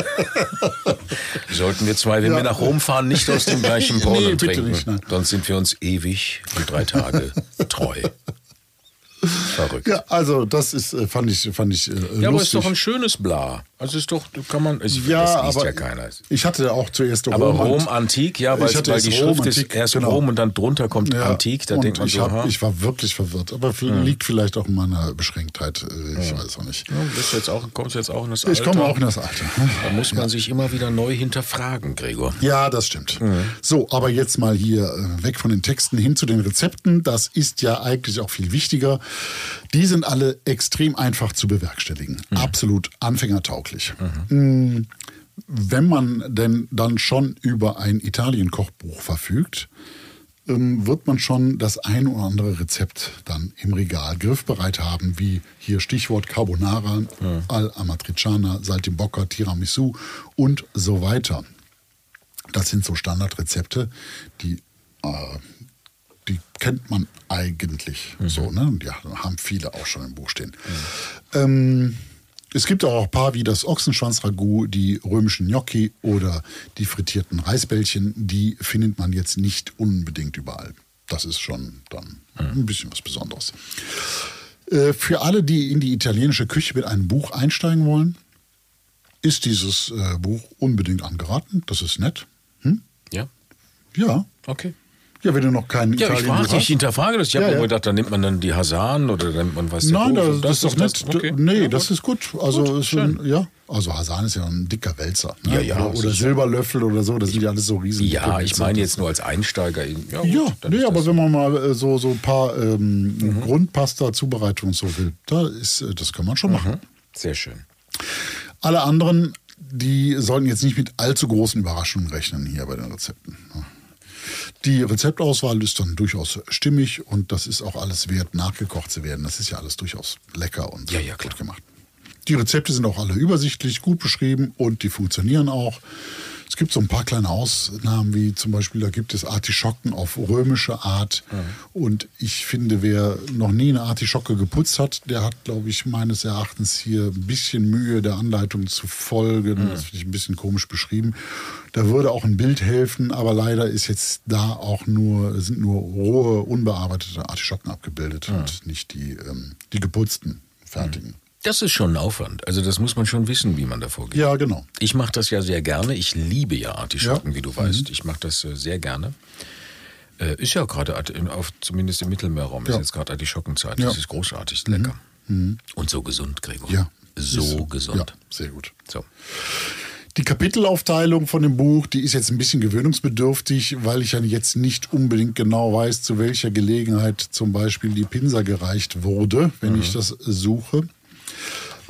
Sollten wir zwei, wenn Ja. wir nach Rom fahren, nicht aus dem gleichen Nee, Brunnen bitte trinken. nicht. Sonst sind wir uns ewig und drei Tage treu. Verrückt. Ja, also das ist, äh, fand ich, fand ich äh, Ja, aber ist lustig. doch ein schönes Bla. Also ist doch, kann man, also ja, das aber ja keiner. ich hatte auch zuerst Aber Rom, Rom antik, ja, weil, Ich weil die Rom Schrift ist antik, erst genau. Rom und dann drunter kommt Ja, antik. Da denkt man ich, so, hab, ha, ich war wirklich verwirrt. Aber liegt vielleicht auch in meiner Beschränktheit. äh, Ich weiß auch nicht. ja, bist jetzt auch, kommst jetzt auch in das Ich Alter. komme auch in das Alter. Da muss man sich immer wieder neu hinterfragen, Gregor. Ja, das stimmt. Mhm. So, aber jetzt mal hier äh, weg von den Texten hin zu den Rezepten. Das ist ja eigentlich auch viel wichtiger. Die sind alle extrem einfach zu bewerkstelligen. Mhm. Absolut anfängertauglich. Mm, Wenn man denn dann schon über ein Italien-Kochbuch verfügt, ähm, wird man schon das ein oder andere Rezept dann im Regal griffbereit haben, wie hier Stichwort Carbonara, al Amatriciana, Saltimbocca, Tiramisu und so weiter. Das sind so Standardrezepte, die, äh, die kennt man eigentlich so, ne? Und Ja, haben viele auch schon im Buch stehen. Ähm, es gibt auch ein paar wie das Ochsenschwanzragout, die römischen Gnocchi oder die frittierten Reisbällchen. Die findet man jetzt nicht unbedingt überall. Das ist schon dann ein bisschen was Besonderes. Äh, Für alle, die in die italienische Küche mit einem Buch einsteigen wollen, ist dieses äh, Buch unbedingt angeraten. Das ist nett. Hm? Ja, Ja. okay. Ja, wenn du noch keinen Ja, ich Italien-Buch frage, ich hast. hinterfrage das. Ich habe Ja, mir ja. gedacht, da nimmt man dann die Hasan oder dann nimmt man was. Nein, der das, das ist doch nett. Okay. Nee, Ja, das gut. ist gut. Also, Gut, ist schon, ja. Also Hasan ist ja ein dicker Wälzer. Ne? Ja, ja, Oder. Silberlöffel oder so, das sind ja alles so riesen. Ja, ich meine jetzt nur als Einsteiger. in- Ja, gut, Ja, dann nee, aber das- wenn man mal äh, so, so ein paar ähm, Mhm. Grundpasta-Zubereitungen so will, da ist, äh, das kann man schon machen. Sehr schön. Alle anderen, die sollten jetzt nicht mit allzu großen Überraschungen rechnen hier bei den Rezepten. Die Rezeptauswahl ist dann durchaus stimmig und das ist auch alles wert, nachgekocht zu werden. Das ist ja alles durchaus lecker und Ja, ja, gut gemacht. Die Rezepte sind auch alle übersichtlich, gut beschrieben und die funktionieren auch. Es gibt so ein paar kleine Ausnahmen, wie zum Beispiel, da gibt es Artischocken auf römische Art. Und ich finde, wer noch nie eine Artischocke geputzt hat, der hat, glaube ich, meines Erachtens hier ein bisschen Mühe, der Anleitung zu folgen. Das finde ich ein bisschen komisch beschrieben. Da würde auch ein Bild helfen, aber leider ist jetzt da auch nur, sind nur rohe, unbearbeitete Artischocken abgebildet und nicht die, ähm, die geputzten, fertigen. Das ist schon ein Aufwand. Also das muss man schon wissen, wie man da vorgeht. Ja, genau. Ich mache das ja sehr gerne. Ich liebe ja Artischocken, Ja. wie du weißt. Ich mache das äh, sehr gerne. Äh, ist ja gerade, zumindest im Mittelmeerraum, ist Ja. jetzt gerade Artischockenzeit. Ja. Das ist großartig, lecker. Und so gesund, Gregor. Ja. So Ist- gesund. Ja, sehr gut. So. Die Kapitelaufteilung von dem Buch, die ist jetzt ein bisschen gewöhnungsbedürftig, weil ich ja jetzt nicht unbedingt genau weiß, zu welcher Gelegenheit zum Beispiel die Pinsa gereicht wurde, wenn ich das suche.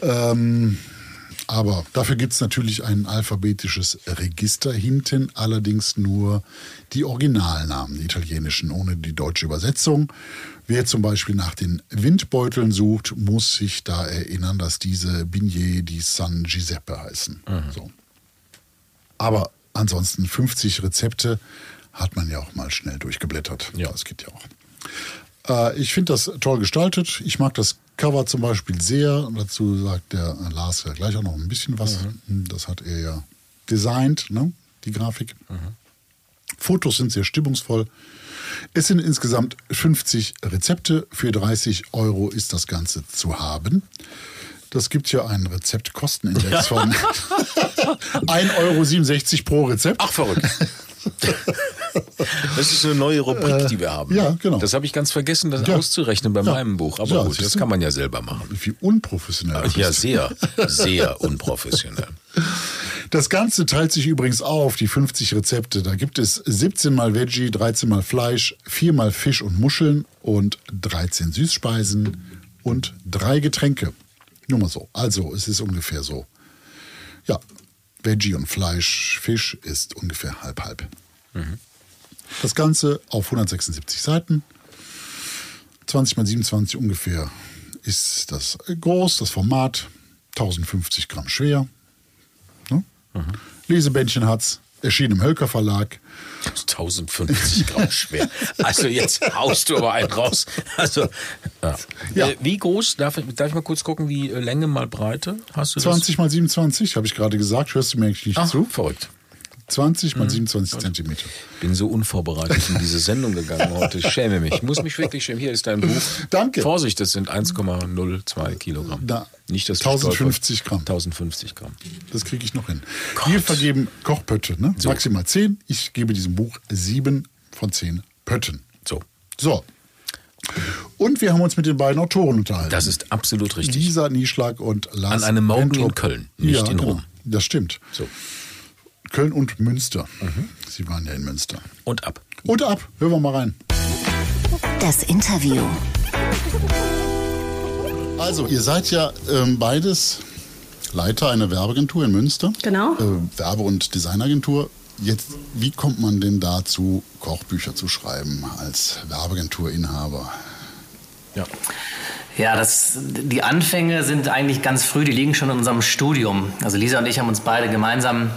Ähm, aber dafür gibt es natürlich ein alphabetisches Register hinten, allerdings nur die Originalnamen, die italienischen, ohne die deutsche Übersetzung. Wer zum Beispiel nach den Windbeuteln sucht, muss sich da erinnern, dass diese Bignè di San Giuseppe heißen. So. Aber ansonsten 50 Rezepte hat man ja auch mal schnell durchgeblättert. Ja. Das geht ja auch. Äh, ich finde das toll gestaltet. Ich mag das Cover zum Beispiel sehr. Dazu sagt der Lars ja gleich auch noch ein bisschen was. Das hat er ja designt, ne? die Grafik. Fotos sind sehr stimmungsvoll. Es sind insgesamt 50 Rezepte. Für 30 Euro ist das Ganze zu Das gibt ja einen Rezeptkostenindex von 1,67 Euro pro Rezept. Ach, verrückt. Das ist eine neue Rubrik, die wir haben. ja, genau. Das habe ich ganz vergessen, das Ja. auszurechnen bei Ja. meinem Buch. Aber Ja, gut, das kann man ja selber machen. Wie unprofessionell. das Ja, sehr, sehr unprofessionell. Das Ganze teilt sich übrigens auf, die 50 Rezepte. Da gibt es 17 mal Veggie, 13 mal Fleisch, 4 mal Fisch und Muscheln und 13 Süßspeisen und drei Getränke. Nur mal so. Also es ist ungefähr so. Ja, Veggie und Fleisch, Fisch ist ungefähr halb-halb. Das Ganze auf 176 Seiten. 20 mal 27 ungefähr ist das groß, das Format. 1050 Gramm schwer. Lesebändchen hat's, erschien im Hölker Verlag. 1050 Gramm schwer. Also jetzt haust du aber einen raus. Also, ja. Ja. Äh, wie groß, darf ich, darf ich mal kurz gucken, wie äh, Länge mal Breite? Hast du 20 mal 27, habe ich gerade gesagt, hörst du mir eigentlich nicht das? Ach, zu? verrückt. 20 mal 27 Zentimeter. Bin so unvorbereitet in diese Sendung gegangen heute. Ich schäme mich. Ich muss mich wirklich schämen. Hier ist dein Buch. Danke. Vorsicht, das sind 1,02 Kilogramm. Da. Nicht das 1050 Gramm. 1050 Gramm. Das kriege ich noch hin. Wir vergeben Kochpötte, ne? maximal 10. Ich gebe diesem Buch 7 von 10 Pötten. So. So. Und wir haben uns mit den beiden Autoren unterhalten. Das ist absolut richtig. Lisa Nieschlag und Lars An einem Morgen in Köln, nicht ja, in genau. Rom. Das stimmt. So. Köln und Münster. Sie waren ja in Münster. Und ab. Und ab, hören wir mal rein. Das Interview. Also, ihr seid ja ähm, beides Leiter einer Werbeagentur in Münster. Genau. Äh, Werbe- und Designagentur. Jetzt, wie kommt man denn dazu, Kochbücher zu schreiben als Werbeagenturinhaber? Ja. Ja, das, die Anfänge sind eigentlich ganz früh, die liegen schon in unserem Studium. Also Lisa und ich haben uns beide gemeinsam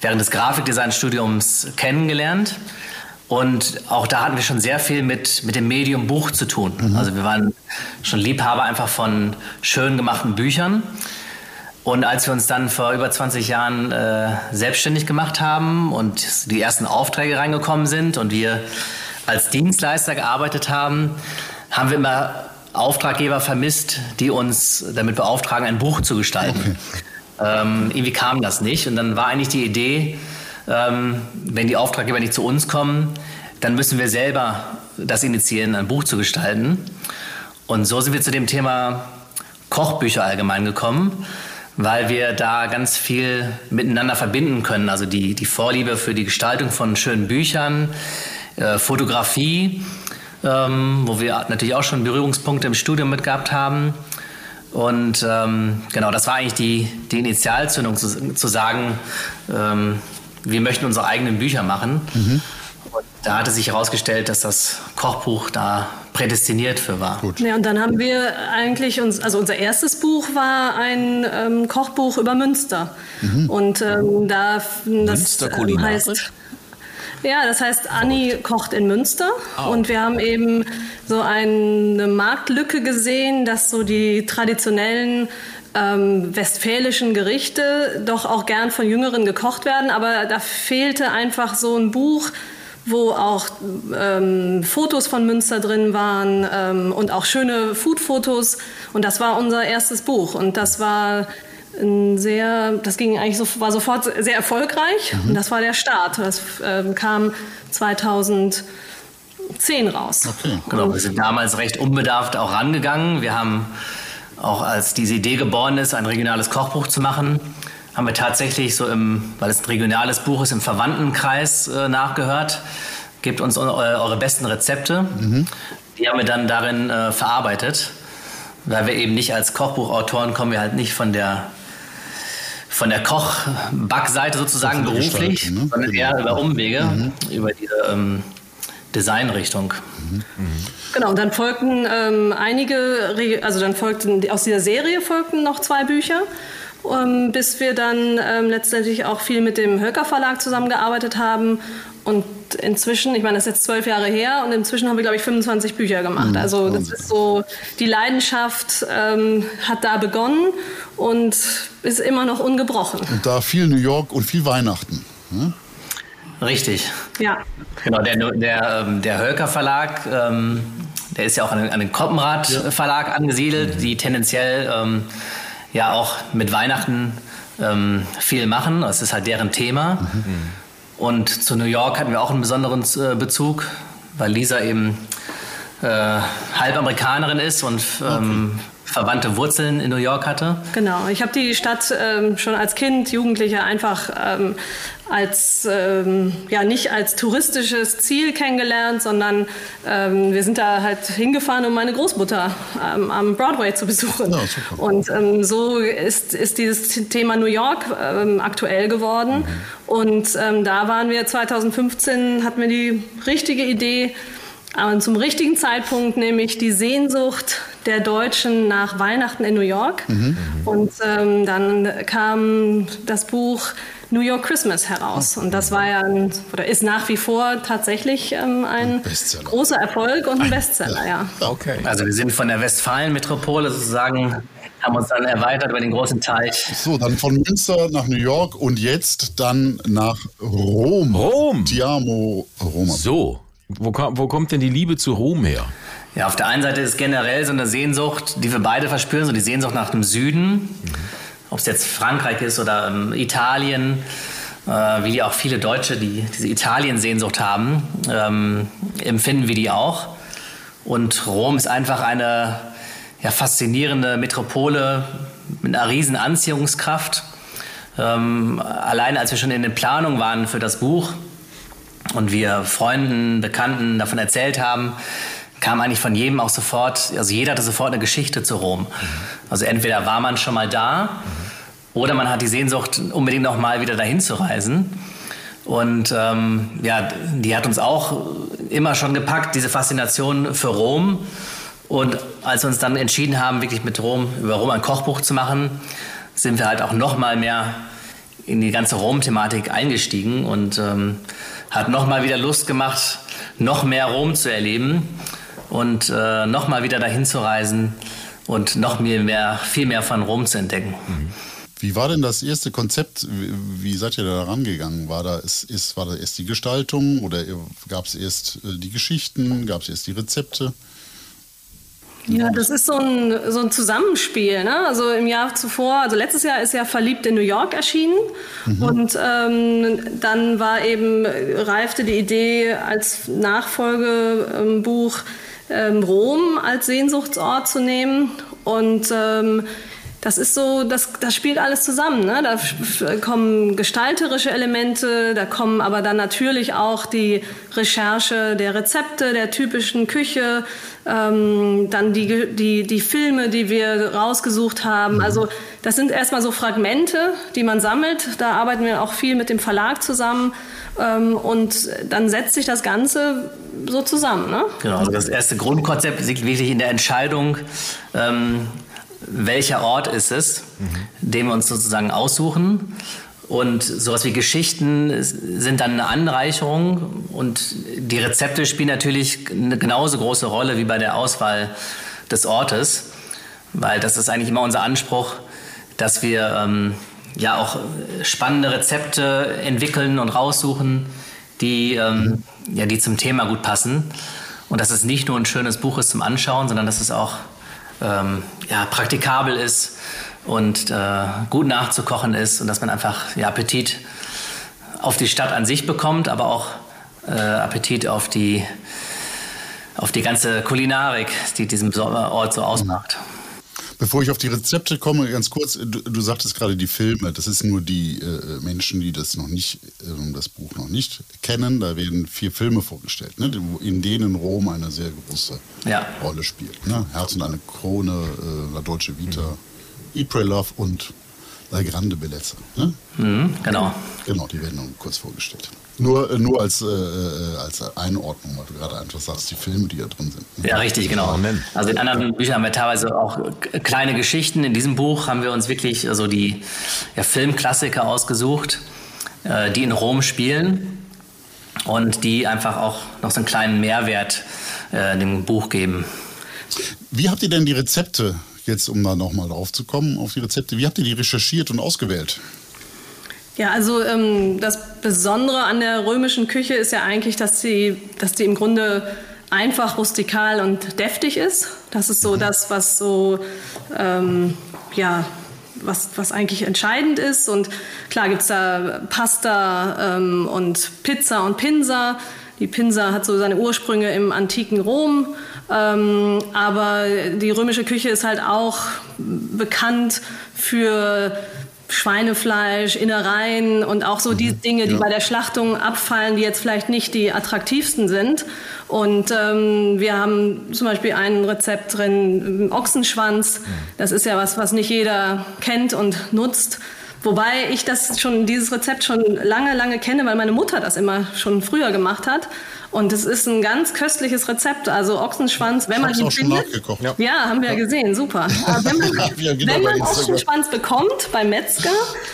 während des Grafikdesignstudiums kennengelernt. Und auch da hatten wir schon sehr viel mit, mit dem Medium Buch zu tun. Also wir waren schon Liebhaber einfach von schön gemachten Büchern. Und als wir uns dann vor über 20 Jahren äh, selbstständig gemacht haben und die ersten Aufträge reingekommen sind und wir als Dienstleister gearbeitet haben, haben wir immer Auftraggeber vermisst, die uns damit beauftragen, ein Buch zu gestalten. Ähm, irgendwie kam das nicht. Und dann war eigentlich die Idee, ähm, wenn die Auftraggeber nicht zu uns kommen, dann müssen wir selber das initiieren, ein Buch zu gestalten. Und so sind wir zu dem Thema Kochbücher allgemein gekommen, weil wir da ganz viel miteinander verbinden können. Also die, die Vorliebe für die Gestaltung von schönen Büchern, äh, Fotografie, ähm, wo wir natürlich auch schon Berührungspunkte im Studium mit gehabt haben. Und ähm, genau, das war eigentlich die, die Initialzündung, zu, zu sagen, ähm, wir möchten unsere eigenen Bücher machen. Und da hatte sich herausgestellt, dass das Kochbuch da prädestiniert für war. Gut. Ja, und dann haben wir eigentlich uns, also unser erstes Buch war ein ähm, Kochbuch über Münster. Und ähm, da das Münster ähm, kulinarisch? heißt ja, das heißt, Anni kocht in Münster und wir haben eben so eine Marktlücke gesehen, dass so die traditionellen ähm, westfälischen Gerichte doch auch gern von Jüngeren gekocht werden, aber da fehlte einfach so ein Buch, wo auch ähm, Fotos von Münster drin waren ähm, und auch schöne Food-Fotos. Und das war unser erstes Buch. Und das war ein sehr, das ging eigentlich so, war sofort sehr erfolgreich. Und das war der Start. Das ähm, kam 2010 raus. Okay. Genau, wir sind damals recht unbedarft auch rangegangen. Wir haben auch, als diese Idee geboren ist, ein regionales Kochbuch zu machen, haben wir tatsächlich so im, weil es ein regionales Buch ist, im Verwandtenkreis äh, nachgehört. Gebt uns eu eure besten Rezepte. Die haben wir dann darin äh, verarbeitet. Weil wir eben nicht als Kochbuchautoren kommen wir halt nicht von der von der Koch-Backseite sozusagen Von der beruflich, ne? sondern eher über Umwege, über diese ähm, Designrichtung. Genau, und dann folgten ähm, einige, also dann folgten aus dieser Serie folgten noch zwei Bücher, ähm, bis wir dann ähm, letztendlich auch viel mit dem Höcker Verlag zusammengearbeitet haben. Und inzwischen, ich meine, das ist jetzt zwölf Jahre her, und inzwischen haben wir, glaube ich, 25 Bücher gemacht. Also das ist so, die Leidenschaft ähm, hat da begonnen und ist immer noch ungebrochen. Und da viel New York und viel Weihnachten. Ne? Richtig. Ja. Genau, der, der, ähm, der Hölker Verlag, ähm, der ist ja auch an den, an den Koppenrad Verlag angesiedelt, die tendenziell ähm, ja auch mit Weihnachten ähm, viel machen. Das ist halt deren Thema. Und zu New York hatten wir auch einen besonderen äh, Bezug, weil Lisa eben äh, halb Amerikanerin ist und ähm, verwandte Wurzeln in New York hatte. Genau, ich habe die Stadt ähm, schon als Kind, Jugendlicher einfach ähm, als ähm, ja nicht als touristisches Ziel kennengelernt, sondern ähm, wir sind da halt hingefahren, um meine Großmutter ähm, am Broadway zu besuchen. Ja, super. Und ähm, so ist, ist dieses Thema New York ähm, aktuell geworden. Und ähm, da waren wir 2015, hatten wir die richtige Idee, aber zum richtigen Zeitpunkt, nämlich die Sehnsucht der Deutschen nach Weihnachten in New York. Mhm. Und ähm, dann kam das Buch New York Christmas heraus. Und das war ja ein, oder ist nach wie vor tatsächlich ähm, ein großer Erfolg und ein Bestseller, ja. Okay. Also wir sind von der Westfalen-Metropole sozusagen, haben uns dann erweitert über den großen Teich. So, dann von Münster nach New York und jetzt dann nach Rom. Rom? Tiamo Roma. So, wo, wo kommt denn die Liebe zu Rom her? Ja, auf der einen Seite ist generell so eine Sehnsucht, die wir beide verspüren, so die Sehnsucht nach dem Süden. Mhm ob es jetzt Frankreich ist oder ähm, Italien, äh, wie die auch viele Deutsche, die diese Italien-Sehnsucht haben, ähm, empfinden wir die auch. Und Rom ist einfach eine ja, faszinierende Metropole mit einer riesen Anziehungskraft. Ähm, allein als wir schon in den Planungen waren für das Buch und wir Freunden, Bekannten davon erzählt haben, kam eigentlich von jedem auch sofort, also jeder hatte sofort eine Geschichte zu Rom. Also entweder war man schon mal da oder man hat die Sehnsucht, unbedingt noch mal wieder dahin zu reisen. Und ähm, ja, die hat uns auch immer schon gepackt, diese Faszination für Rom. Und als wir uns dann entschieden haben, wirklich mit Rom, über Rom ein Kochbuch zu machen, sind wir halt auch noch mal mehr in die ganze Rom-Thematik eingestiegen und ähm, hat noch mal wieder Lust gemacht, noch mehr Rom zu erleben und äh, nochmal wieder dahin zu reisen und noch mehr, mehr, viel mehr von Rom zu entdecken. Mhm. Wie war denn das erste Konzept? Wie seid ihr da rangegangen? War da, ist, ist, war da erst die Gestaltung oder gab es erst äh, die Geschichten? Gab es erst die Rezepte? Ja, das ist so ein, so ein Zusammenspiel. Ne? Also im Jahr zuvor, also letztes Jahr ist ja Verliebt in New York erschienen. Mhm. Und ähm, dann war eben, reifte die Idee als Nachfolgebuch ähm, Rom als Sehnsuchtsort zu nehmen. Und ähm, das ist so, das, das spielt alles zusammen. Ne? Da kommen gestalterische Elemente, da kommen aber dann natürlich auch die Recherche der Rezepte, der typischen Küche, ähm, dann die, die, die Filme, die wir rausgesucht haben. Mhm. Also das sind erstmal so Fragmente, die man sammelt. Da arbeiten wir auch viel mit dem Verlag zusammen. Ähm, und dann setzt sich das Ganze so zusammen. Ne? Genau, also das erste Grundkonzept liegt wirklich in der Entscheidung, ähm, welcher Ort ist es, mhm. den wir uns sozusagen aussuchen. Und sowas wie Geschichten sind dann eine Anreicherung und die Rezepte spielen natürlich eine genauso große Rolle wie bei der Auswahl des Ortes, weil das ist eigentlich immer unser Anspruch, dass wir ähm, ja auch spannende Rezepte entwickeln und raussuchen, die, ähm, ja, die zum Thema gut passen. Und dass es nicht nur ein schönes Buch ist zum Anschauen, sondern dass es auch ähm, ja, praktikabel ist und äh, gut nachzukochen ist und dass man einfach ja, Appetit auf die Stadt an sich bekommt, aber auch äh, Appetit auf die, auf die ganze Kulinarik, die diesen Ort so ausmacht. Bevor ich auf die Rezepte komme, ganz kurz, du, du sagtest gerade die Filme, das ist nur die äh, Menschen, die das noch nicht, äh, das Buch noch nicht kennen. Da werden vier Filme vorgestellt, ne, in denen Rom eine sehr große ja. Rolle spielt. Ne? Herz und eine Krone, äh, La Dolce Vita, mhm. Eat, Pray, Love und La Grande Bellezza. Ne? Mhm, genau. Genau, die werden nun kurz vorgestellt. Nur, äh, nur als, äh, äh, als Einordnung, weil du gerade einfach sagst, die Filme, die da drin sind. Ja, richtig, genau. Also in anderen Büchern haben wir teilweise auch kleine Geschichten. In diesem Buch haben wir uns wirklich also die ja, Filmklassiker ausgesucht, äh, die in Rom spielen und die einfach auch noch so einen kleinen Mehrwert äh, dem Buch geben. Wie habt ihr denn die Rezepte, jetzt um da nochmal drauf zu kommen, auf die Rezepte, wie habt ihr die recherchiert und ausgewählt? Ja, also ähm, das Besondere an der römischen Küche ist ja eigentlich, dass sie, dass die im Grunde einfach, rustikal und deftig ist. Das ist so mhm. das, was so, ähm, ja, was, was eigentlich entscheidend ist. Und klar gibt es da Pasta ähm, und Pizza und Pinsa. Die Pinsa hat so seine Ursprünge im antiken Rom. Ähm, aber die römische Küche ist halt auch bekannt für Schweinefleisch, Innereien und auch so die mhm. Dinge, die ja. bei der Schlachtung abfallen, die jetzt vielleicht nicht die attraktivsten sind. Und ähm, wir haben zum Beispiel ein Rezept drin, Ochsenschwanz. Das ist ja was, was nicht jeder kennt und nutzt. Wobei ich das schon, dieses Rezept schon lange, lange kenne, weil meine Mutter das immer schon früher gemacht hat. Und es ist ein ganz köstliches Rezept. Also Ochsenschwanz, wenn man ihn auch schon findet. nachgekocht. Ja. haben wir ja gesehen, super. Aber wenn man, Ja, genau, wenn bei man. Ochsenschwanz bekommt beim Metzger,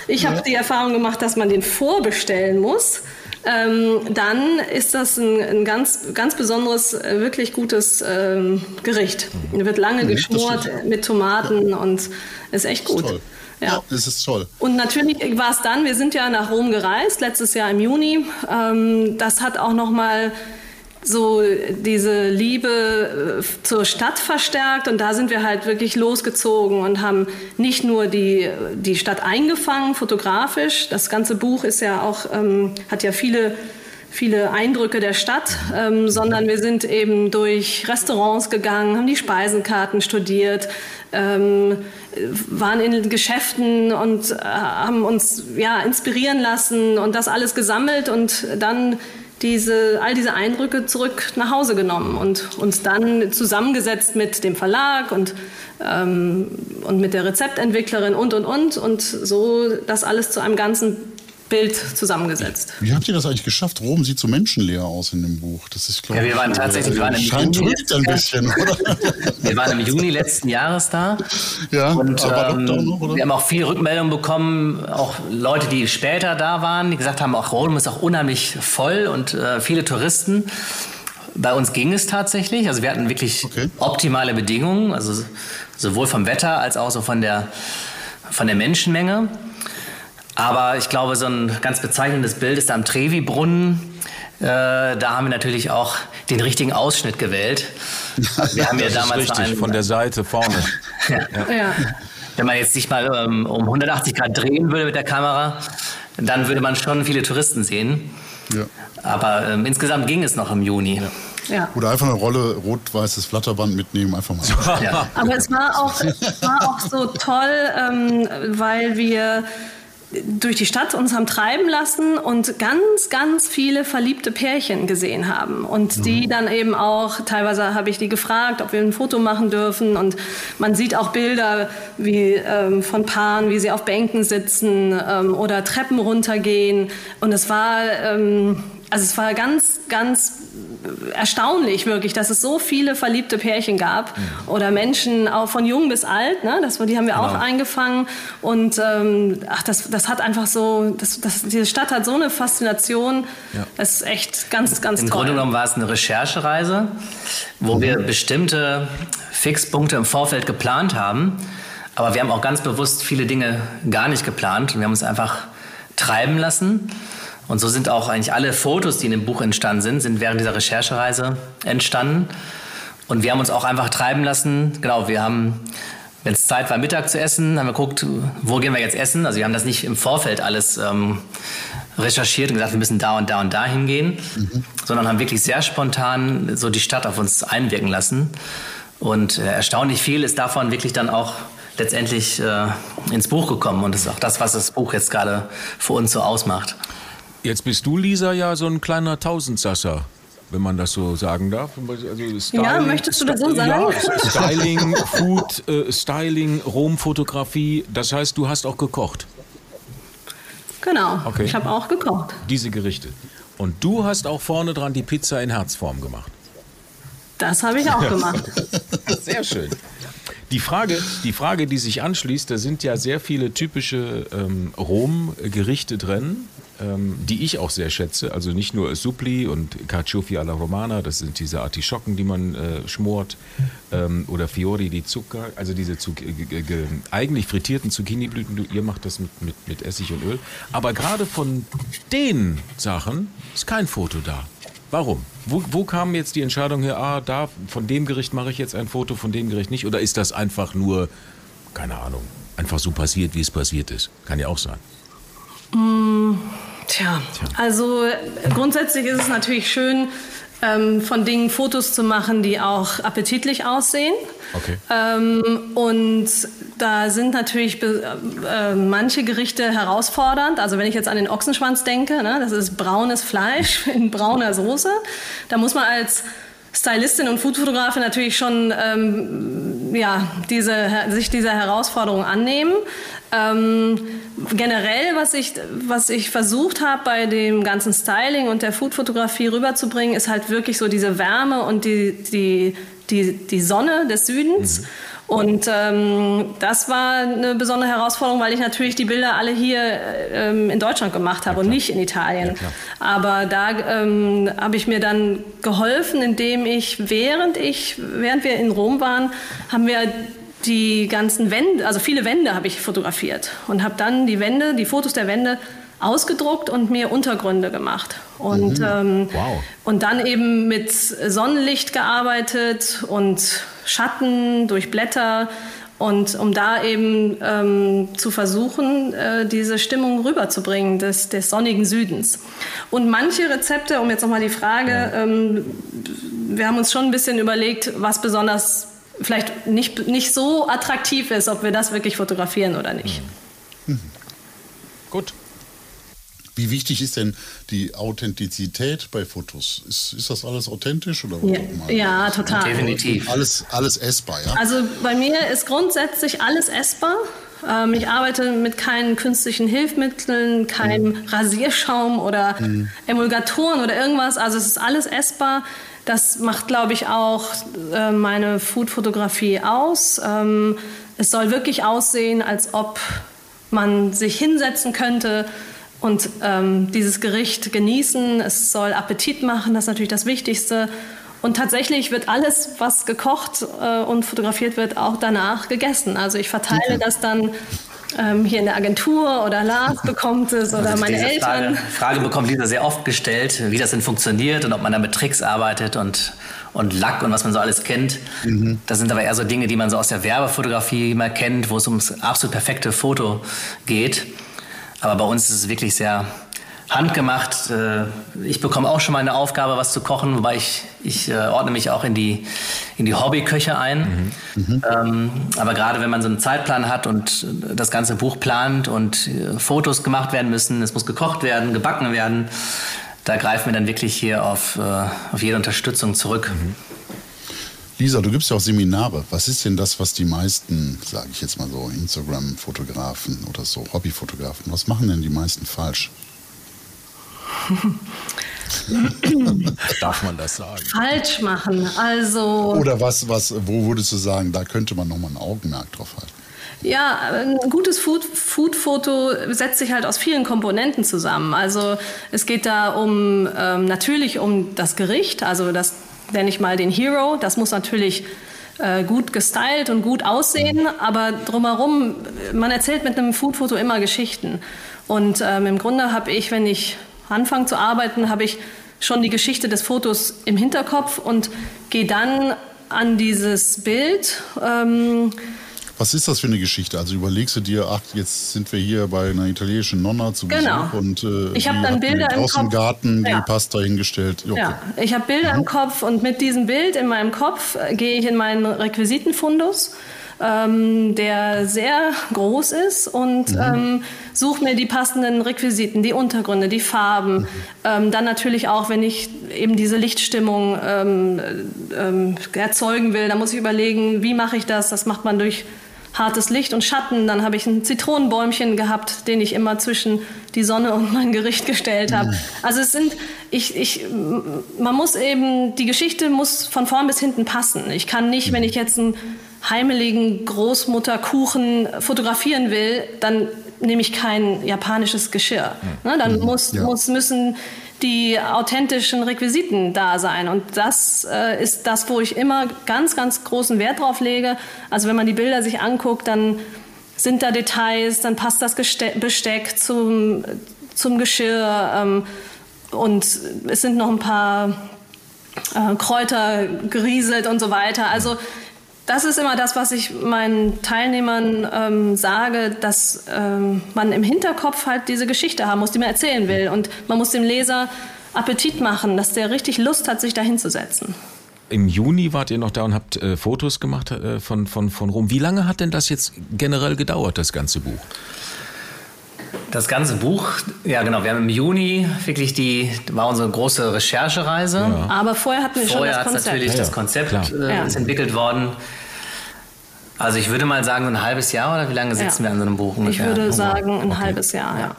ich habe die Erfahrung gemacht, dass man den vorbestellen muss. Ähm, dann ist das ein, ein ganz, ganz besonderes, äh, wirklich gutes ähm, Gericht. Wird lange geschmort mit Tomaten und ist echt gut. Toll. Ja. Es ist toll. Und natürlich war es dann, wir sind ja nach Rom gereist, letztes Jahr im Juni. Ähm, das hat auch nochmal so diese Liebe äh, zur Stadt verstärkt und da sind wir halt wirklich losgezogen und haben nicht nur die, die Stadt eingefangen, fotografisch. Das ganze Buch ist ja auch, ähm, hat ja viele viele Eindrücke der Stadt, ähm, sondern wir sind eben durch Restaurants gegangen, haben die Speisenkarten studiert, ähm, waren in Geschäften und äh, haben uns ja inspirieren lassen und das alles gesammelt und dann diese, all diese Eindrücke zurück nach Hause genommen und uns dann zusammengesetzt mit dem Verlag und, ähm, und mit der Rezeptentwicklerin und und und. Und so das alles zu einem ganzen Bild zusammengesetzt. Wie habt ihr das eigentlich geschafft? Rom sieht so menschenleer aus in dem Buch. Das ist, glaub Ja, wir waren tatsächlich- wir waren im Scheint Juni ein bisschen, oder? Wir waren im Juni letzten Jahres da. Ja, und aber ähm, noch, oder? wir haben auch viele Rückmeldungen bekommen, auch Leute, die später da waren, die gesagt haben, auch Rom ist auch unheimlich voll und äh, viele Touristen. Bei uns ging es tatsächlich, also wir hatten wirklich Okay. optimale Bedingungen, also sowohl vom Wetter als auch so von der, von der Menschenmenge. Aber ich glaube, so ein ganz bezeichnendes Bild ist am Trevi-Brunnen. Äh, da haben wir natürlich auch den richtigen Ausschnitt gewählt. Wir haben ja Das ist damals noch richtig, einen, von der Seite vorne. Ja. wenn man jetzt sich mal ähm, um 180 Grad drehen würde mit der Kamera, dann würde man schon viele Touristen sehen. Ja. Aber ähm, insgesamt ging es noch im Juni. Ja. Oder einfach eine Rolle rot-weißes Flatterband mitnehmen, einfach mal. Ja. Aber es war auch, es war auch so toll, ähm, weil wir durch die Stadt uns haben treiben lassen und ganz, ganz viele verliebte Pärchen gesehen haben. Und die dann eben auch, teilweise habe ich die gefragt, ob wir ein Foto machen dürfen. Und man sieht auch Bilder wie ähm, von Paaren, wie sie auf Bänken sitzen ähm, oder Treppen runtergehen. Und es war, ähm, also es war ganz, ganz erstaunlich wirklich, dass es so viele verliebte Pärchen gab oder Menschen auch von jung bis alt. Ne? Das, die haben wir auch eingefangen und ähm, ach, das, das hat einfach so, das, das, diese Stadt hat so eine Faszination. Das ist echt ganz, ganz Im toll. Grunde genommen war es eine Recherchereise, wo wir bestimmte Fixpunkte im Vorfeld geplant haben. Aber wir haben auch ganz bewusst viele Dinge gar nicht geplant. Und wir haben uns einfach treiben lassen. Und so sind auch eigentlich alle Fotos, die in dem Buch entstanden sind, sind während dieser Recherchereise entstanden. Und wir haben uns auch einfach treiben lassen. Genau, wir haben, wenn es Zeit war, Mittag zu essen, haben wir geguckt, wo gehen wir jetzt essen. Also wir haben das nicht im Vorfeld alles ähm, recherchiert und gesagt, wir müssen da und da und da hingehen, sondern haben wirklich sehr spontan so die Stadt auf uns einwirken lassen. Und äh, erstaunlich viel ist davon wirklich dann auch letztendlich äh, ins Buch gekommen. Und das ist auch das, was das Buch jetzt gerade für uns so ausmacht. Jetzt bist du, Lisa, ja so ein kleiner Tausendsasser, wenn man das so sagen darf. Also Ja, möchtest du das so sagen? Ja, Styling, Food, äh, Styling, Romfotografie. Das heißt, du hast auch gekocht, Genau, Okay. ich habe auch gekocht. diese Gerichte. Und du hast auch vorne dran die Pizza in Herzform gemacht. Das habe ich auch gemacht. Sehr schön. Die Frage, die Frage, die sich anschließt, da sind ja sehr viele typische ähm, Rom-Gerichte drin, ähm, die ich auch sehr schätze. Also nicht nur Suppli und Carciofi alla Romana, das sind diese Artischocken, die man äh, schmort, ähm, oder Fiori di Zucca, also diese Zuc äh, ge- ge- eigentlich frittierten Zucchiniblüten. Du, ihr macht das mit, mit, mit Essig und Öl. Aber gerade von den Sachen ist kein Foto da. Warum? Wo, wo kam jetzt die Entscheidung her, ah, da, von dem Gericht mache ich jetzt ein Foto, von dem Gericht nicht? Oder ist das einfach nur, keine Ahnung, einfach so passiert, wie es passiert ist? Kann ja auch sein. Tja, also äh, grundsätzlich ist es natürlich schön, ähm, von Dingen Fotos zu machen, die auch appetitlich aussehen. Okay. Ähm, und da sind natürlich be- äh, manche Gerichte herausfordernd. Also wenn ich jetzt an den Ochsenschwanz denke, ne, das ist braunes Fleisch in brauner Soße. Da muss man als Stylistin und Foodfotografin natürlich schon ähm, ja, diese, sich dieser Herausforderung annehmen. Ähm, generell, was ich, was ich versucht habe bei dem ganzen Styling und der Foodfotografie rüberzubringen, ist halt wirklich so diese Wärme und die, die, die, die Sonne des Südens. Mhm. Und ähm, das war eine besondere Herausforderung, weil ich natürlich die Bilder alle hier ähm, in Deutschland gemacht habe ja, und nicht in Italien. Ja, Aber da ähm, habe ich mir dann geholfen, indem ich, während ich, während wir in Rom waren, haben wir die ganzen Wände, also viele Wände habe ich fotografiert und habe dann die Wände, die Fotos der Wände ausgedruckt und mir Untergründe gemacht. Und, mhm. ähm, wow. und dann eben mit Sonnenlicht gearbeitet und Schatten durch Blätter. Und um da eben ähm, zu versuchen, äh, diese Stimmung rüberzubringen des, des sonnigen Südens. Und manche Rezepte, um jetzt nochmal die Frage, ähm, wir haben uns schon ein bisschen überlegt, was besonders vielleicht nicht, nicht so attraktiv ist, ob wir das wirklich fotografieren oder nicht. Mhm. Mhm. Gut. Wie wichtig ist denn die Authentizität bei Fotos? Ist, ist das alles authentisch? Oder ja, ja total. Definitiv. Alles, alles essbar, ja? Also bei mir ist grundsätzlich alles essbar. Ähm, ich arbeite mit keinen künstlichen Hilfsmitteln, keinem mhm. Rasierschaum oder mhm. Emulgatoren oder irgendwas. Also es ist alles essbar. Das macht, glaube ich, auch äh, meine Food-Fotografie aus. Ähm, es soll wirklich aussehen, als ob man sich hinsetzen könnte und ähm, dieses Gericht genießen. Es soll Appetit machen, das ist natürlich das Wichtigste. Und tatsächlich wird alles, was gekocht äh, und fotografiert wird, auch danach gegessen. Also ich verteile okay. das dann ähm, hier in der Agentur oder Lars bekommt es oder also meine Eltern. Frage, Frage bekommt Lisa sehr oft gestellt, wie das denn funktioniert und ob man da mit Tricks arbeitet und, und Lack und was man so alles kennt. Mhm. Das sind aber eher so Dinge, die man so aus der Werbefotografie immer kennt, wo es ums absolut perfekte Foto geht. Aber bei uns ist es wirklich sehr handgemacht. Äh, ich bekomme auch schon mal eine Aufgabe, was zu kochen, wobei ich, ich äh, ordne mich auch in die, in die Hobbyköche ein. Mhm. Mhm. Ähm, aber gerade wenn man so einen Zeitplan hat und das ganze Buch plant und äh, Fotos gemacht werden müssen, es muss gekocht werden, gebacken werden, da greifen wir dann wirklich hier auf, auf jede Unterstützung zurück. Mhm. Lisa, du gibst ja auch Seminare. Was ist denn das, was die meisten, sage ich jetzt mal so, Instagram-Fotografen oder so, Hobbyfotografen, was machen denn die meisten falsch? Darf man das sagen? Falsch machen, also. Oder was, was, wo würdest du sagen, da könnte man nochmal ein Augenmerk drauf halten? Ja, ein gutes Food-Foto setzt sich halt aus vielen Komponenten zusammen. Also es geht da um ähm, natürlich um das Gericht, also das nenne ich mal den Hero. Das muss natürlich äh, gut gestylt und gut aussehen, aber drumherum, man erzählt mit einem Foodfoto immer Geschichten. Und ähm, im Grunde habe ich, wenn ich anfange zu arbeiten, habe ich schon die Geschichte des Fotos im Hinterkopf und gehe dann an dieses Bild. Ähm, was ist das für eine Geschichte? Also überlegst du dir, ach, jetzt sind wir hier bei einer italienischen Nonna zu Besuch genau. und äh, ich habe dann Bilder im Kopf. Garten ja. die Pasta hingestellt. Okay. Ja, ich habe Bilder mhm. im Kopf und mit diesem Bild in meinem Kopf äh, gehe ich in meinen Requisitenfundus. Ähm, der sehr groß ist und mhm. ähm, suche mir die passenden Requisiten, die Untergründe, die Farben. Mhm. Ähm, dann natürlich auch, wenn ich eben diese Lichtstimmung ähm, ähm, erzeugen will, dann muss ich überlegen, wie mache ich das? Das macht man durch hartes Licht und Schatten. Dann habe ich ein Zitronenbäumchen gehabt, den ich immer zwischen die Sonne und mein Gericht gestellt habe. Mhm. Also es sind, ich, ich, man muss eben, die Geschichte muss von vorn bis hinten passen. Ich kann nicht, wenn mhm. ich jetzt einen heimeligen Großmutterkuchen fotografieren will, dann nehme ich kein japanisches Geschirr. Mhm. Ne, dann muss, ja. muss, müssen die authentischen Requisiten da sein. Und das äh, ist das, wo ich immer ganz, ganz großen Wert drauf lege. Also wenn man die Bilder sich anguckt, dann sind da Details, dann passt das Besteck zum, zum Geschirr ähm, und es sind noch ein paar äh, Kräuter gerieselt und so weiter. Also das ist immer das, was ich meinen Teilnehmern ähm, sage, dass ähm, man im Hinterkopf halt diese Geschichte haben muss, die man erzählen will. Und man muss dem Leser Appetit machen, dass der richtig Lust hat, sich da hinzusetzen. Im Juni wart ihr noch da und habt äh, Fotos gemacht äh, von, von, von Rom. Wie lange hat denn das jetzt generell gedauert, das ganze Buch? Das ganze Buch, ja genau, wir haben im Juni wirklich die, war unsere große Recherchereise. Ja. Aber vorher hatten wir vorher schon das Konzept. natürlich ja, das Konzept äh, ist entwickelt worden. Also ich würde mal sagen, ein halbes Jahr oder wie lange sitzen Ja. wir an so einem Buch ungefähr? Ich würde sagen, ein halbes Jahr, ja.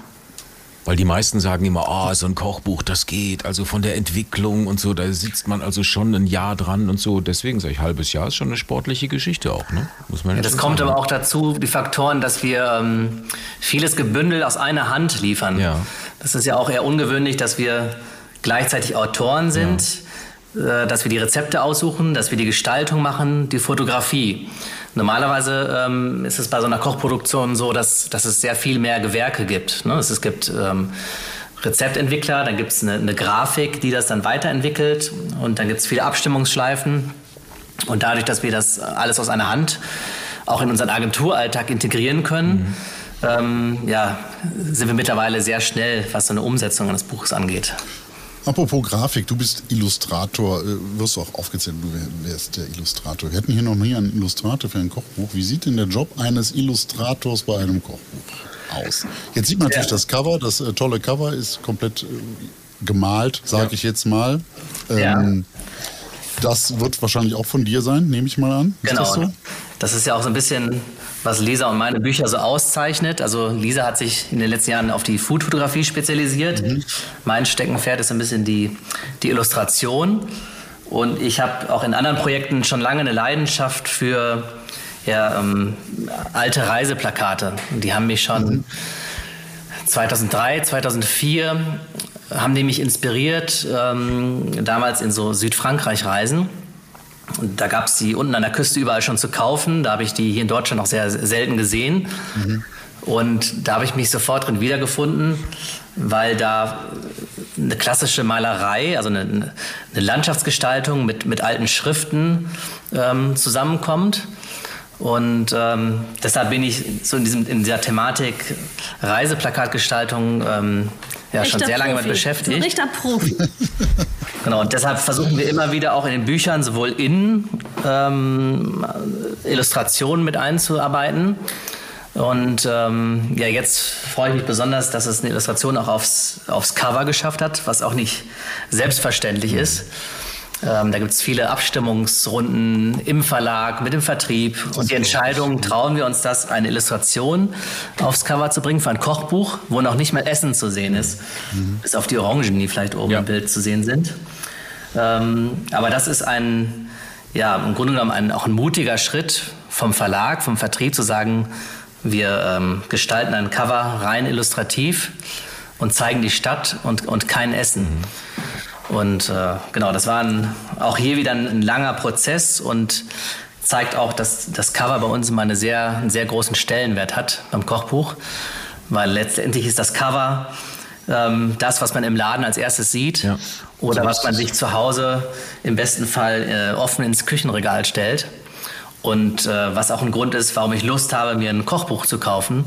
Weil die meisten sagen immer, ah, so ein Kochbuch, das geht. Also von der Entwicklung und so, da sitzt man also schon ein Jahr dran und so. Deswegen sage ich, halbes Jahr ist schon eine sportliche Geschichte auch, ne? Muss man Ja, das kommt sagen. aber auch dazu, die Faktoren, dass wir ähm, vieles gebündelt aus einer Hand liefern. Ja. Das ist ja auch eher ungewöhnlich, dass wir gleichzeitig Autoren sind, äh, dass wir die Rezepte aussuchen, dass wir die Gestaltung machen, die Fotografie. Normalerweise ähm, ist es bei so einer Kochproduktion so, dass, dass es sehr viel mehr Gewerke gibt. Ne? Es, es gibt ähm, Rezeptentwickler, dann gibt es eine, eine Grafik, die das dann weiterentwickelt und dann gibt es viele Abstimmungsschleifen. Und dadurch, dass wir das alles aus einer Hand auch in unseren Agenturalltag integrieren können, ähm, ja, sind wir mittlerweile sehr schnell, was so eine Umsetzung eines Buches angeht. Apropos Grafik, du bist Illustrator, äh, wirst auch aufgezählt, du wär- wärst der Illustrator. Wir hatten hier noch nie einen Illustrator für ein Kochbuch. Wie sieht denn der Job eines Illustrators bei einem Kochbuch aus? Jetzt sieht man natürlich Ja. das Cover, das äh, tolle Cover ist komplett äh, gemalt, sage ich jetzt mal. Ja. Das wird wahrscheinlich auch von dir sein, nehme ich mal an. Ist Genau. das so? Das ist ja auch so ein bisschen, was Lisa und meine Bücher so auszeichnet. Also Lisa hat sich in den letzten Jahren auf die Foodfotografie spezialisiert. Mein Steckenpferd ist ein bisschen die, die Illustration. Und ich habe auch in anderen Projekten schon lange eine Leidenschaft für ja, ähm, alte Reiseplakate. Die haben mich schon 2003, 2004 haben die mich inspiriert, ähm, damals in so Südfrankreich-Reisen. Da gab es die unten an der Küste überall schon zu kaufen. Da habe ich die hier in Deutschland auch sehr selten gesehen. Und da habe ich mich sofort drin wiedergefunden, weil da eine klassische Malerei, also eine, eine Landschaftsgestaltung mit, mit alten Schriften ähm, zusammenkommt. Und ähm, deshalb bin ich so in, diesem, in dieser Thematik Reiseplakatgestaltung ähm, ja, schon sehr lange Profi. mit beschäftigt. Ein Richter Profi. Genau, und deshalb versuchen wir immer wieder auch in den Büchern sowohl in ähm, Illustrationen mit einzuarbeiten. Und ähm, ja, jetzt freue ich mich besonders, dass es eine Illustration auch aufs, aufs Cover geschafft hat, was auch nicht selbstverständlich ist. Ähm, da gibt es viele Abstimmungsrunden im Verlag, mit dem Vertrieb. Und die Entscheidung, trauen wir uns das, eine Illustration aufs Cover zu bringen für ein Kochbuch, wo noch nicht mal Essen zu sehen ist. Bis auf die Orangen, die vielleicht oben Ja. im Bild zu sehen sind. Ähm, aber das ist ein, ja, im Grunde genommen ein, auch ein mutiger Schritt vom Verlag, vom Vertrieb zu sagen, wir ähm, gestalten ein Cover rein illustrativ und zeigen die Stadt und, und kein Essen. Und äh, genau, das war ein, auch hier wieder ein, ein langer Prozess und zeigt auch, dass das Cover bei uns immer eine sehr, einen sehr großen Stellenwert hat beim Kochbuch, weil letztendlich ist das Cover ähm, das, was man im Laden als erstes sieht Ja. oder was man sich zu Hause im besten Fall äh, offen ins Küchenregal stellt. Und äh, was auch ein Grund ist, warum ich Lust habe, mir ein Kochbuch zu kaufen.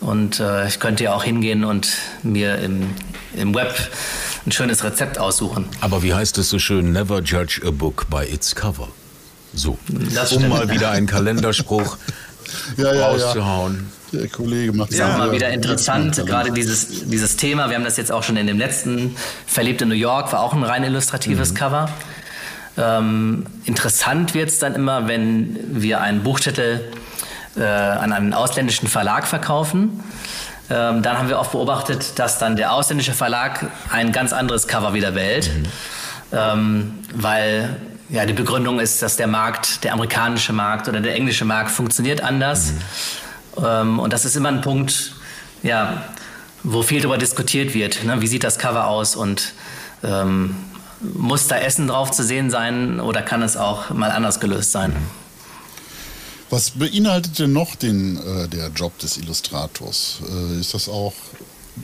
Und äh, ich könnte ja auch hingehen und mir im, im Web ein schönes Rezept aussuchen. Aber wie heißt es so schön? Never judge a book by its cover. So, Das um stimmt. mal wieder einen Kalenderspruch Ja, ja, ja. rauszuhauen. Der Kollege macht ist auch mal ja, wieder ja, interessant, ja, gerade dieses, dieses Thema. Wir haben das jetzt auch schon in dem letzten Verliebt in New York, war auch ein rein illustratives Cover. Ähm, interessant wird es dann immer, wenn wir einen Buchtitel äh, an einen ausländischen Verlag verkaufen. Ähm, dann haben wir oft beobachtet, dass dann der ausländische Verlag ein ganz anderes Cover wieder wählt, ähm, weil ja, die Begründung ist, dass der Markt, der amerikanische Markt oder der englische Markt funktioniert anders. Ähm, und das ist immer ein Punkt, ja, wo viel darüber diskutiert wird. Ne? Wie sieht das Cover aus und ähm, muss da Essen drauf zu sehen sein oder kann es auch mal anders gelöst sein? Was beinhaltet denn noch den, äh, der Job des Illustrators? Äh, ist das auch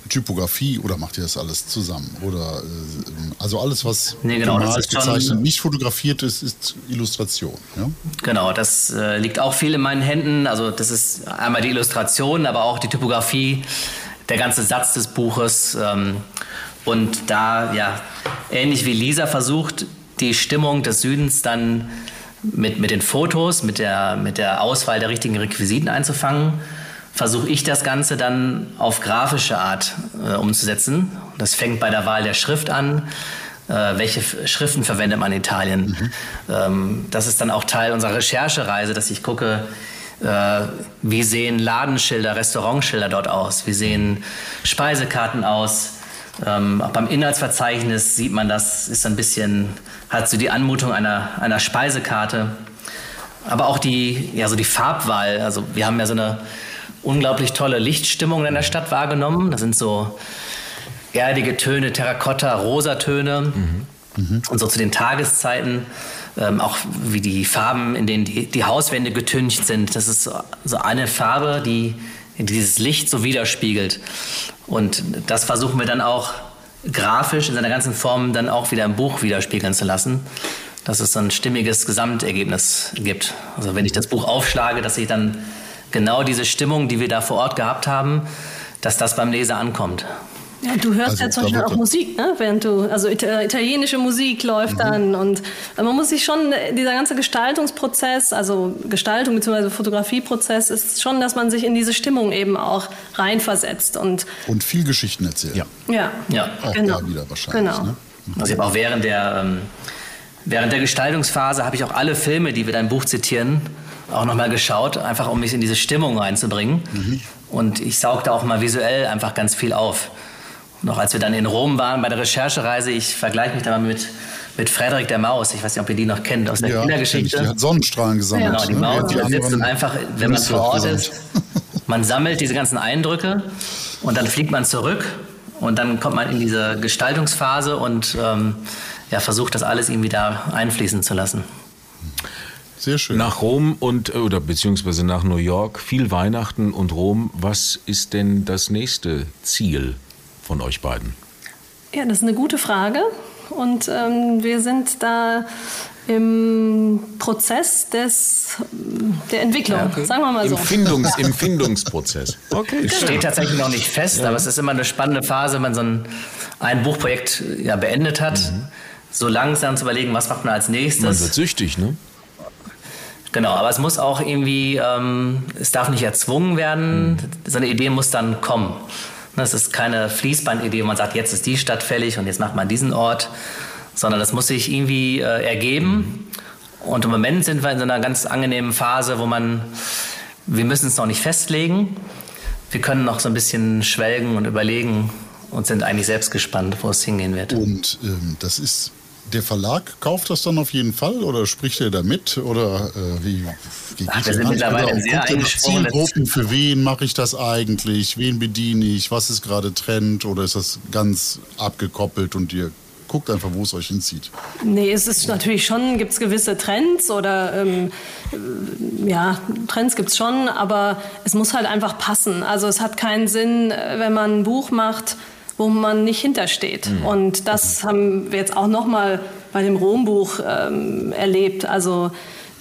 Typografie oder macht ihr das alles zusammen? Oder äh, also alles, was Nee, genau, gemalt, gezeichnet, nicht fotografiert ist, ist Illustration. Ja? Genau, das äh, liegt auch viel in meinen Händen. Also das ist einmal die Illustration, aber auch die Typografie, der ganze Satz des Buches. Ähm, und da, ja, ähnlich wie Lisa versucht, die Stimmung des Südens dann mit, mit den Fotos, mit der, mit der Auswahl der richtigen Requisiten einzufangen, versuche ich das Ganze dann auf grafische Art äh, umzusetzen. Das fängt bei der Wahl der Schrift an, äh, welche Schriften verwendet man in Italien. Mhm. Ähm, das ist dann auch Teil unserer Recherchereise, dass ich gucke, äh, wie sehen Ladenschilder, Restaurantschilder dort aus, wie sehen Speisekarten aus. Ähm, auch beim Inhaltsverzeichnis sieht man das, ist ein bisschen, hat so die Anmutung einer, einer Speisekarte. Aber auch die, ja, so die Farbwahl. Also wir haben ja so eine unglaublich tolle Lichtstimmung in der Stadt wahrgenommen. Das sind so erdige Töne, Terrakotta, Rosatöne. Mhm. Mhm. Und so zu den Tageszeiten, ähm, auch wie die Farben, in denen die, die Hauswände getüncht sind. Das ist so eine Farbe, die dieses Licht so widerspiegelt. Und das versuchen wir dann auch grafisch in seiner ganzen Form dann auch wieder im Buch widerspiegeln zu lassen, dass es so ein stimmiges Gesamtergebnis gibt. Also wenn ich das Buch aufschlage, dass ich dann genau diese Stimmung, die wir da vor Ort gehabt haben, dass das beim Leser ankommt. Ja, du hörst also, ja zum Beispiel auch Musik, ne? während du, also italienische Musik läuft mhm. dann und man muss sich schon, dieser ganze Gestaltungsprozess, also Gestaltung bzw. Fotografieprozess ist schon, dass man sich in diese Stimmung eben auch reinversetzt und und viel Geschichten erzählt. Ja, ja, ja. auch genau. da wieder wahrscheinlich. Genau. Ne? Also ich habe auch während der ähm, während der Gestaltungsphase habe ich auch alle Filme, die wir dein Buch zitieren, auch nochmal geschaut, einfach um mich in diese Stimmung reinzubringen. Mhm. Und ich saugte auch mal visuell einfach ganz viel auf noch als wir dann in Rom waren bei der Recherchereise, ich vergleiche mich da mal mit, mit Frederik der Maus. Ich weiß nicht, ob ihr die noch kennt aus der ja, Kindergeschichte. Die hat Sonnenstrahlen gesammelt. Genau, die Maus ne? die sitzt und einfach, wenn man vor Ort ist, man sammelt diese ganzen Eindrücke und dann fliegt man zurück und dann kommt man in diese Gestaltungsphase und ähm, ja, versucht das alles irgendwie da einfließen zu lassen. Sehr schön. Nach Rom und oder beziehungsweise nach New York, viel Weihnachten und Rom. Was ist denn das nächste Ziel von euch beiden? Ja, das ist eine gute Frage. Und ähm, wir sind da im Prozess des, der Entwicklung, ja, okay. sagen wir mal so. Im, Findungs, im Findungsprozess. Okay. Es steht tatsächlich noch nicht fest, ja. aber es ist immer eine spannende Phase, wenn man so ein, ein Buchprojekt ja, beendet hat, mhm. so langsam zu überlegen, was macht man als nächstes. Man wird süchtig, ne? Genau, aber es muss auch irgendwie, ähm, es darf nicht erzwungen werden, mhm. so eine Idee muss dann kommen. Es ist keine Fließbandidee, wo man sagt, jetzt ist die Stadt fällig und jetzt macht man diesen Ort, sondern das muss sich irgendwie äh, ergeben. Und im Moment sind wir in so einer ganz angenehmen Phase, wo man, wir müssen es noch nicht festlegen. Wir können noch so ein bisschen schwelgen und überlegen und sind eigentlich selbst gespannt, wo es hingehen wird. Und ähm, das ist der Verlag kauft das dann auf jeden Fall oder spricht er da mit oder äh, wie, wie Ach, wir sind mittlerweile ein sehr Zielgruppen, für wen mache ich das eigentlich, wen bediene ich, was ist gerade Trend oder ist das ganz abgekoppelt und ihr guckt einfach, wo es euch hinzieht? Nee, es ist natürlich schon, gibt es gewisse Trends oder ähm, ja, Trends gibt es schon, aber es muss halt einfach passen. Also es hat keinen Sinn, äh, wenn man ein Buch macht, wo man nicht hintersteht. Mhm. Und das haben wir jetzt auch nochmal bei dem Rombuch ähm, erlebt. Also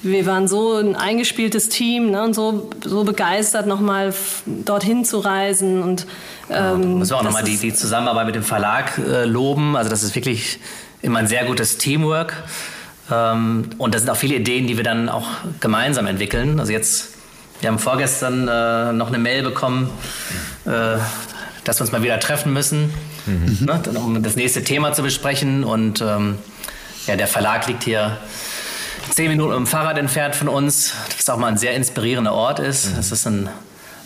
wir waren so ein eingespieltes Team ne, und so, so begeistert, nochmal dorthin zu reisen. Und, ähm, müssen wir auch nochmal die, die Zusammenarbeit mit dem Verlag äh, loben. Also das ist wirklich immer ein sehr gutes Teamwork. Ähm, und da sind auch viele Ideen, die wir dann auch gemeinsam entwickeln. Also jetzt, wir haben vorgestern äh, noch eine Mail bekommen. Äh, dass wir uns mal wieder treffen müssen, mhm. ne, um das nächste Thema zu besprechen. Und ähm, ja, der Verlag liegt hier zehn Minuten im Fahrrad entfernt von uns, was auch mal ein sehr inspirierender Ort ist. Mhm. ist ein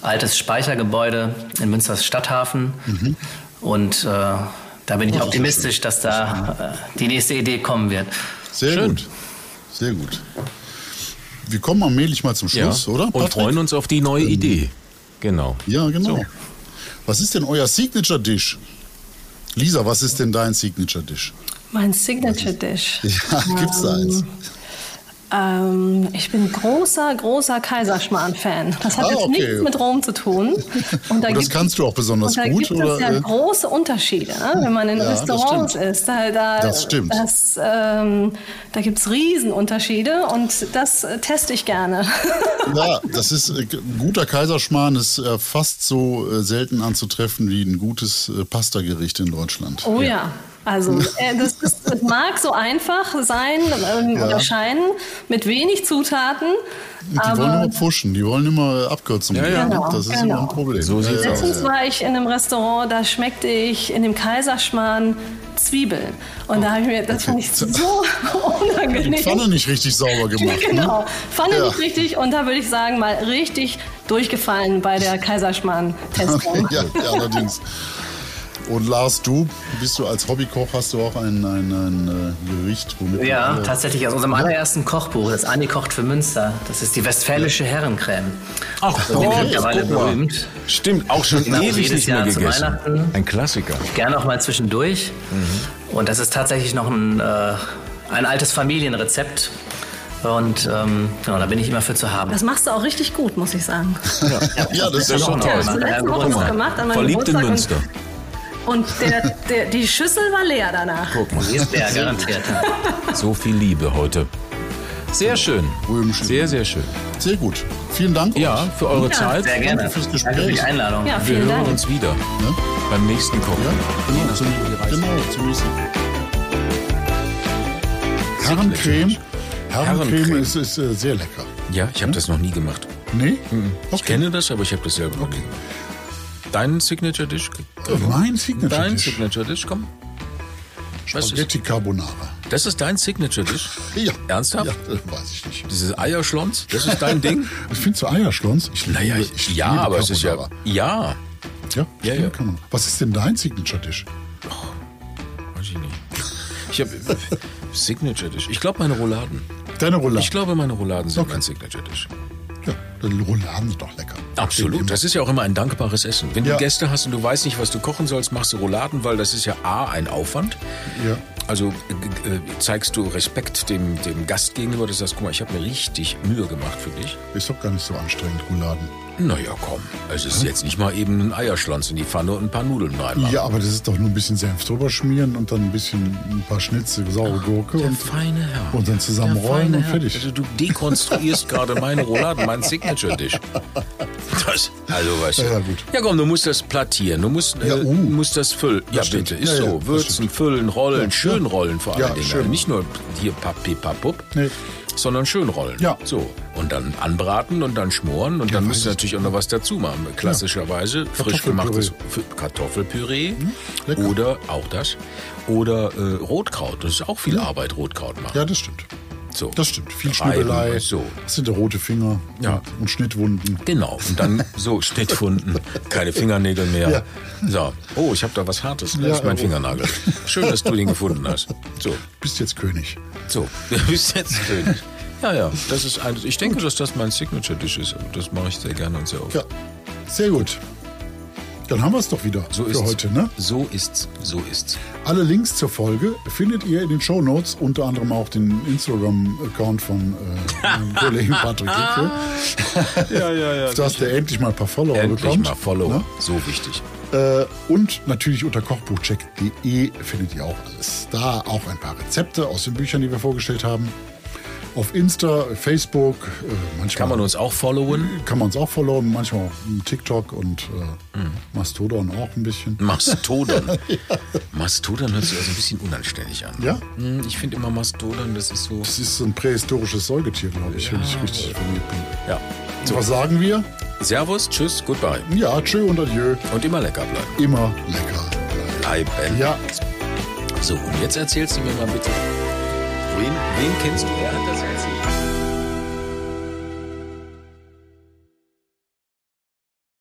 altes Speichergebäude in Münsters Stadthafen. Mhm. Und äh, da bin ich oh, optimistisch, dass da äh, die nächste Idee kommen wird. Sehr Schön. gut. Sehr gut. Wir kommen allmählich mal zum Schluss, ja. oder? Patrick? Und freuen uns auf die neue ähm, Idee. Genau. Ja, genau. So. Was ist denn euer Signature Dish? Lisa, was ist denn dein Signature Dish? Mein Signature Dish. Ja, gibt's da eins? Ähm, ich bin großer, großer Kaiserschmarrn-Fan. Das hat ah, jetzt okay. nichts mit Rom zu tun. Und, da und das kannst du auch besonders gut? Da gibt es ja äh? große Unterschiede, ne? wenn man in ja, Restaurants ist. Da, da, das stimmt. Das, ähm, da gibt es Riesenunterschiede und das äh, teste ich gerne. Ja, das ist äh, guter Kaiserschmarrn ist äh, fast so äh, selten anzutreffen wie ein gutes äh, Pastagericht in Deutschland. Oh ja. ja. Also äh, das, ist, das mag so einfach sein ähm, Ja. oder scheinen, mit wenig Zutaten. Die wollen aber immer pushen, die wollen immer Abkürzungen. Ja, ja. Genau, das ist genau. immer ein Problem. So aus. letztens war ich in einem Restaurant, da schmeckte ich in dem Kaiserschmarrn Zwiebeln. Und da habe ich mir, das fand ich so Die unangenehm. Pfanne nicht richtig sauber gemacht. Genau, Ne? ich Ja. nicht richtig und da würde ich sagen, mal richtig durchgefallen bei der Kaiserschmarrn-Testung. ja, ja, allerdings. Und Lars, du bist du als Hobbykoch, hast du auch ein, ein, ein äh, Gericht, womit Ja, du, äh, tatsächlich aus unserem allerersten Kochbuch, das Anni kocht für Münster. Das ist die westfälische Herrencreme. Ach, Die Gott, mittlerweile berühmt. Stimmt, auch schon Genau, ewig jedes nicht mehr Jahr zu gegessen. Weihnachten. Ein Klassiker. Gerne auch mal zwischendurch. Und das ist tatsächlich noch ein, äh, ein altes Familienrezept. Und ähm, genau, da bin ich immer für zu haben. Das machst du auch richtig gut, muss ich sagen. ja, das ist Das ist ja auch toll. Hast du letzte Woche noch gemacht an meinem Verliebt in Geburtstag Münster. Und, der, der, die Schüssel war leer danach. Guck mal, Die ist der, garantiert. so viel Liebe heute. Sehr schön. Sehr, sehr schön. Sehr gut. Vielen Dank. Ja, für eure Ja, Zeit. Sehr gerne. Danke fürs Danke für Gespräch. die Einladung. Ja, Wir hören Dank. uns wieder beim nächsten Kochen. Ja, genau, nachdem, zum, wie die Reise genau, zum nächsten. Herrencreme. Herrencreme ist, ist äh, sehr lecker. Ja, ich habe das noch nie gemacht. Nee? Ich kenne das, aber ich habe das selber noch nie gemacht. Dein Signature Dish? Mein Signature Dein Dish. Signature Dish, komm. Spaghetti Carbonara. Das ist dein Signature Dish? Ja. Ernsthaft? Ja, das weiß ich nicht. Dieses Eierschlons, das ist dein Ding? Ich finde so Eierschlons. Ich liebe, Naja, ich ja, liebe aber es ist ja. Carbonara. Ja, Ja, Ja, ja. kann man. Was ist denn dein Signature Dish? weiß ich nicht. Ich habe Signature Dish. Ich glaube meine Rouladen. Deine Rouladen. Ich glaube meine Rouladen sind Okay. mein Signature Dish. Ja, die Rouladen sind doch lecker. Absolut. Das ist ja auch immer ein dankbares Essen. Wenn Ja. du Gäste hast und du weißt nicht, was du kochen sollst, machst du Rouladen, weil das ist ja A, ein Aufwand. Ja. Also äh, äh, zeigst du Respekt dem, dem Gast gegenüber, dass du sagst, guck mal, ich habe mir richtig Mühe gemacht für dich. Ist doch gar nicht so anstrengend, Rouladen. Naja, komm. Es ist jetzt nicht mal eben ein Eierschlons in die Pfanne und ein paar Nudeln reinmachen. Ja, aber das ist doch nur ein bisschen Senf drüber schmieren und dann ein bisschen ein paar Schnitze, saure Gurke Der und, feine Herr. und dann zusammenrollen und fertig. Also du dekonstruierst gerade meine Rouladen, mein Signature-Dish. Das, also weißt du. Ja, gut. Ja komm, du musst das plattieren, du musst, äh, Ja, uh. musst das füllen. Ja stimmt. bitte, ist Ja, so. das Würzen, füllen, rollen, schön rollen vor allen Dingen. schön. Nicht nur hier papi papup, Nee. Sondern schön rollen. Ja. So. Und dann anbraten und dann schmoren und dann weiß musst du ich. natürlich auch noch was dazu machen. Klassischerweise frisch gemachtes Kartoffelpüree Hm, oder auch das. Oder äh, Rotkraut. Das ist auch viel Arbeit, Rotkraut machen. Ja, das stimmt. So. Das stimmt. Viel Schnibbelei. So. Das sind rote Finger Ja. und, und Schnittwunden. Genau. Und dann so Schnittwunden, keine Fingernägel mehr. Ja. So. Oh, ich habe da was Hartes. Das Ja, ist mein oh. Fingernagel. Schön, dass du den gefunden hast. So. Bist jetzt König. So. Du bist jetzt König. Ja, ja. Das ist ein, ich denke, dass das mein Signature-Dish ist. Das mache ich sehr gerne und sehr oft. Ja, sehr gut. Dann haben wir es doch wieder So für ist's. heute. Ne? So ist's. So ist's. Alle Links zur Folge findet ihr in den Show Notes, unter anderem auch den Instagram-Account von äh, meinem Kollegen Patrick Hicke. Ja, ja, ja. dass der endlich mal ein paar Follower Endlich bekommt. mal Follow. Ne? So wichtig. Äh, und natürlich unter kochbuchcheck.de findet ihr auch alles. Da auch ein paar Rezepte aus den Büchern, die wir vorgestellt haben. Auf Insta, Facebook, äh, manchmal Kann man uns auch followen? kann man uns auch followen, manchmal TikTok und äh, Mhm. Mastodon auch ein bisschen. Mastodon. Mastodon hört sich also ein bisschen unanständig an. Ja? Hm, Ich finde immer Mastodon, das ist so. Das ist so ein prähistorisches Säugetier, glaube ich, wenn ich richtig verliebt bin. Ja. So. Was sagen wir? Servus, tschüss, goodbye. Ja, tschö und adieu. Und immer lecker bleiben. Immer lecker. Bleiben. Ja, So, und jetzt erzählst du mir mal bitte. Wen, wen kennst du? Wer hat das?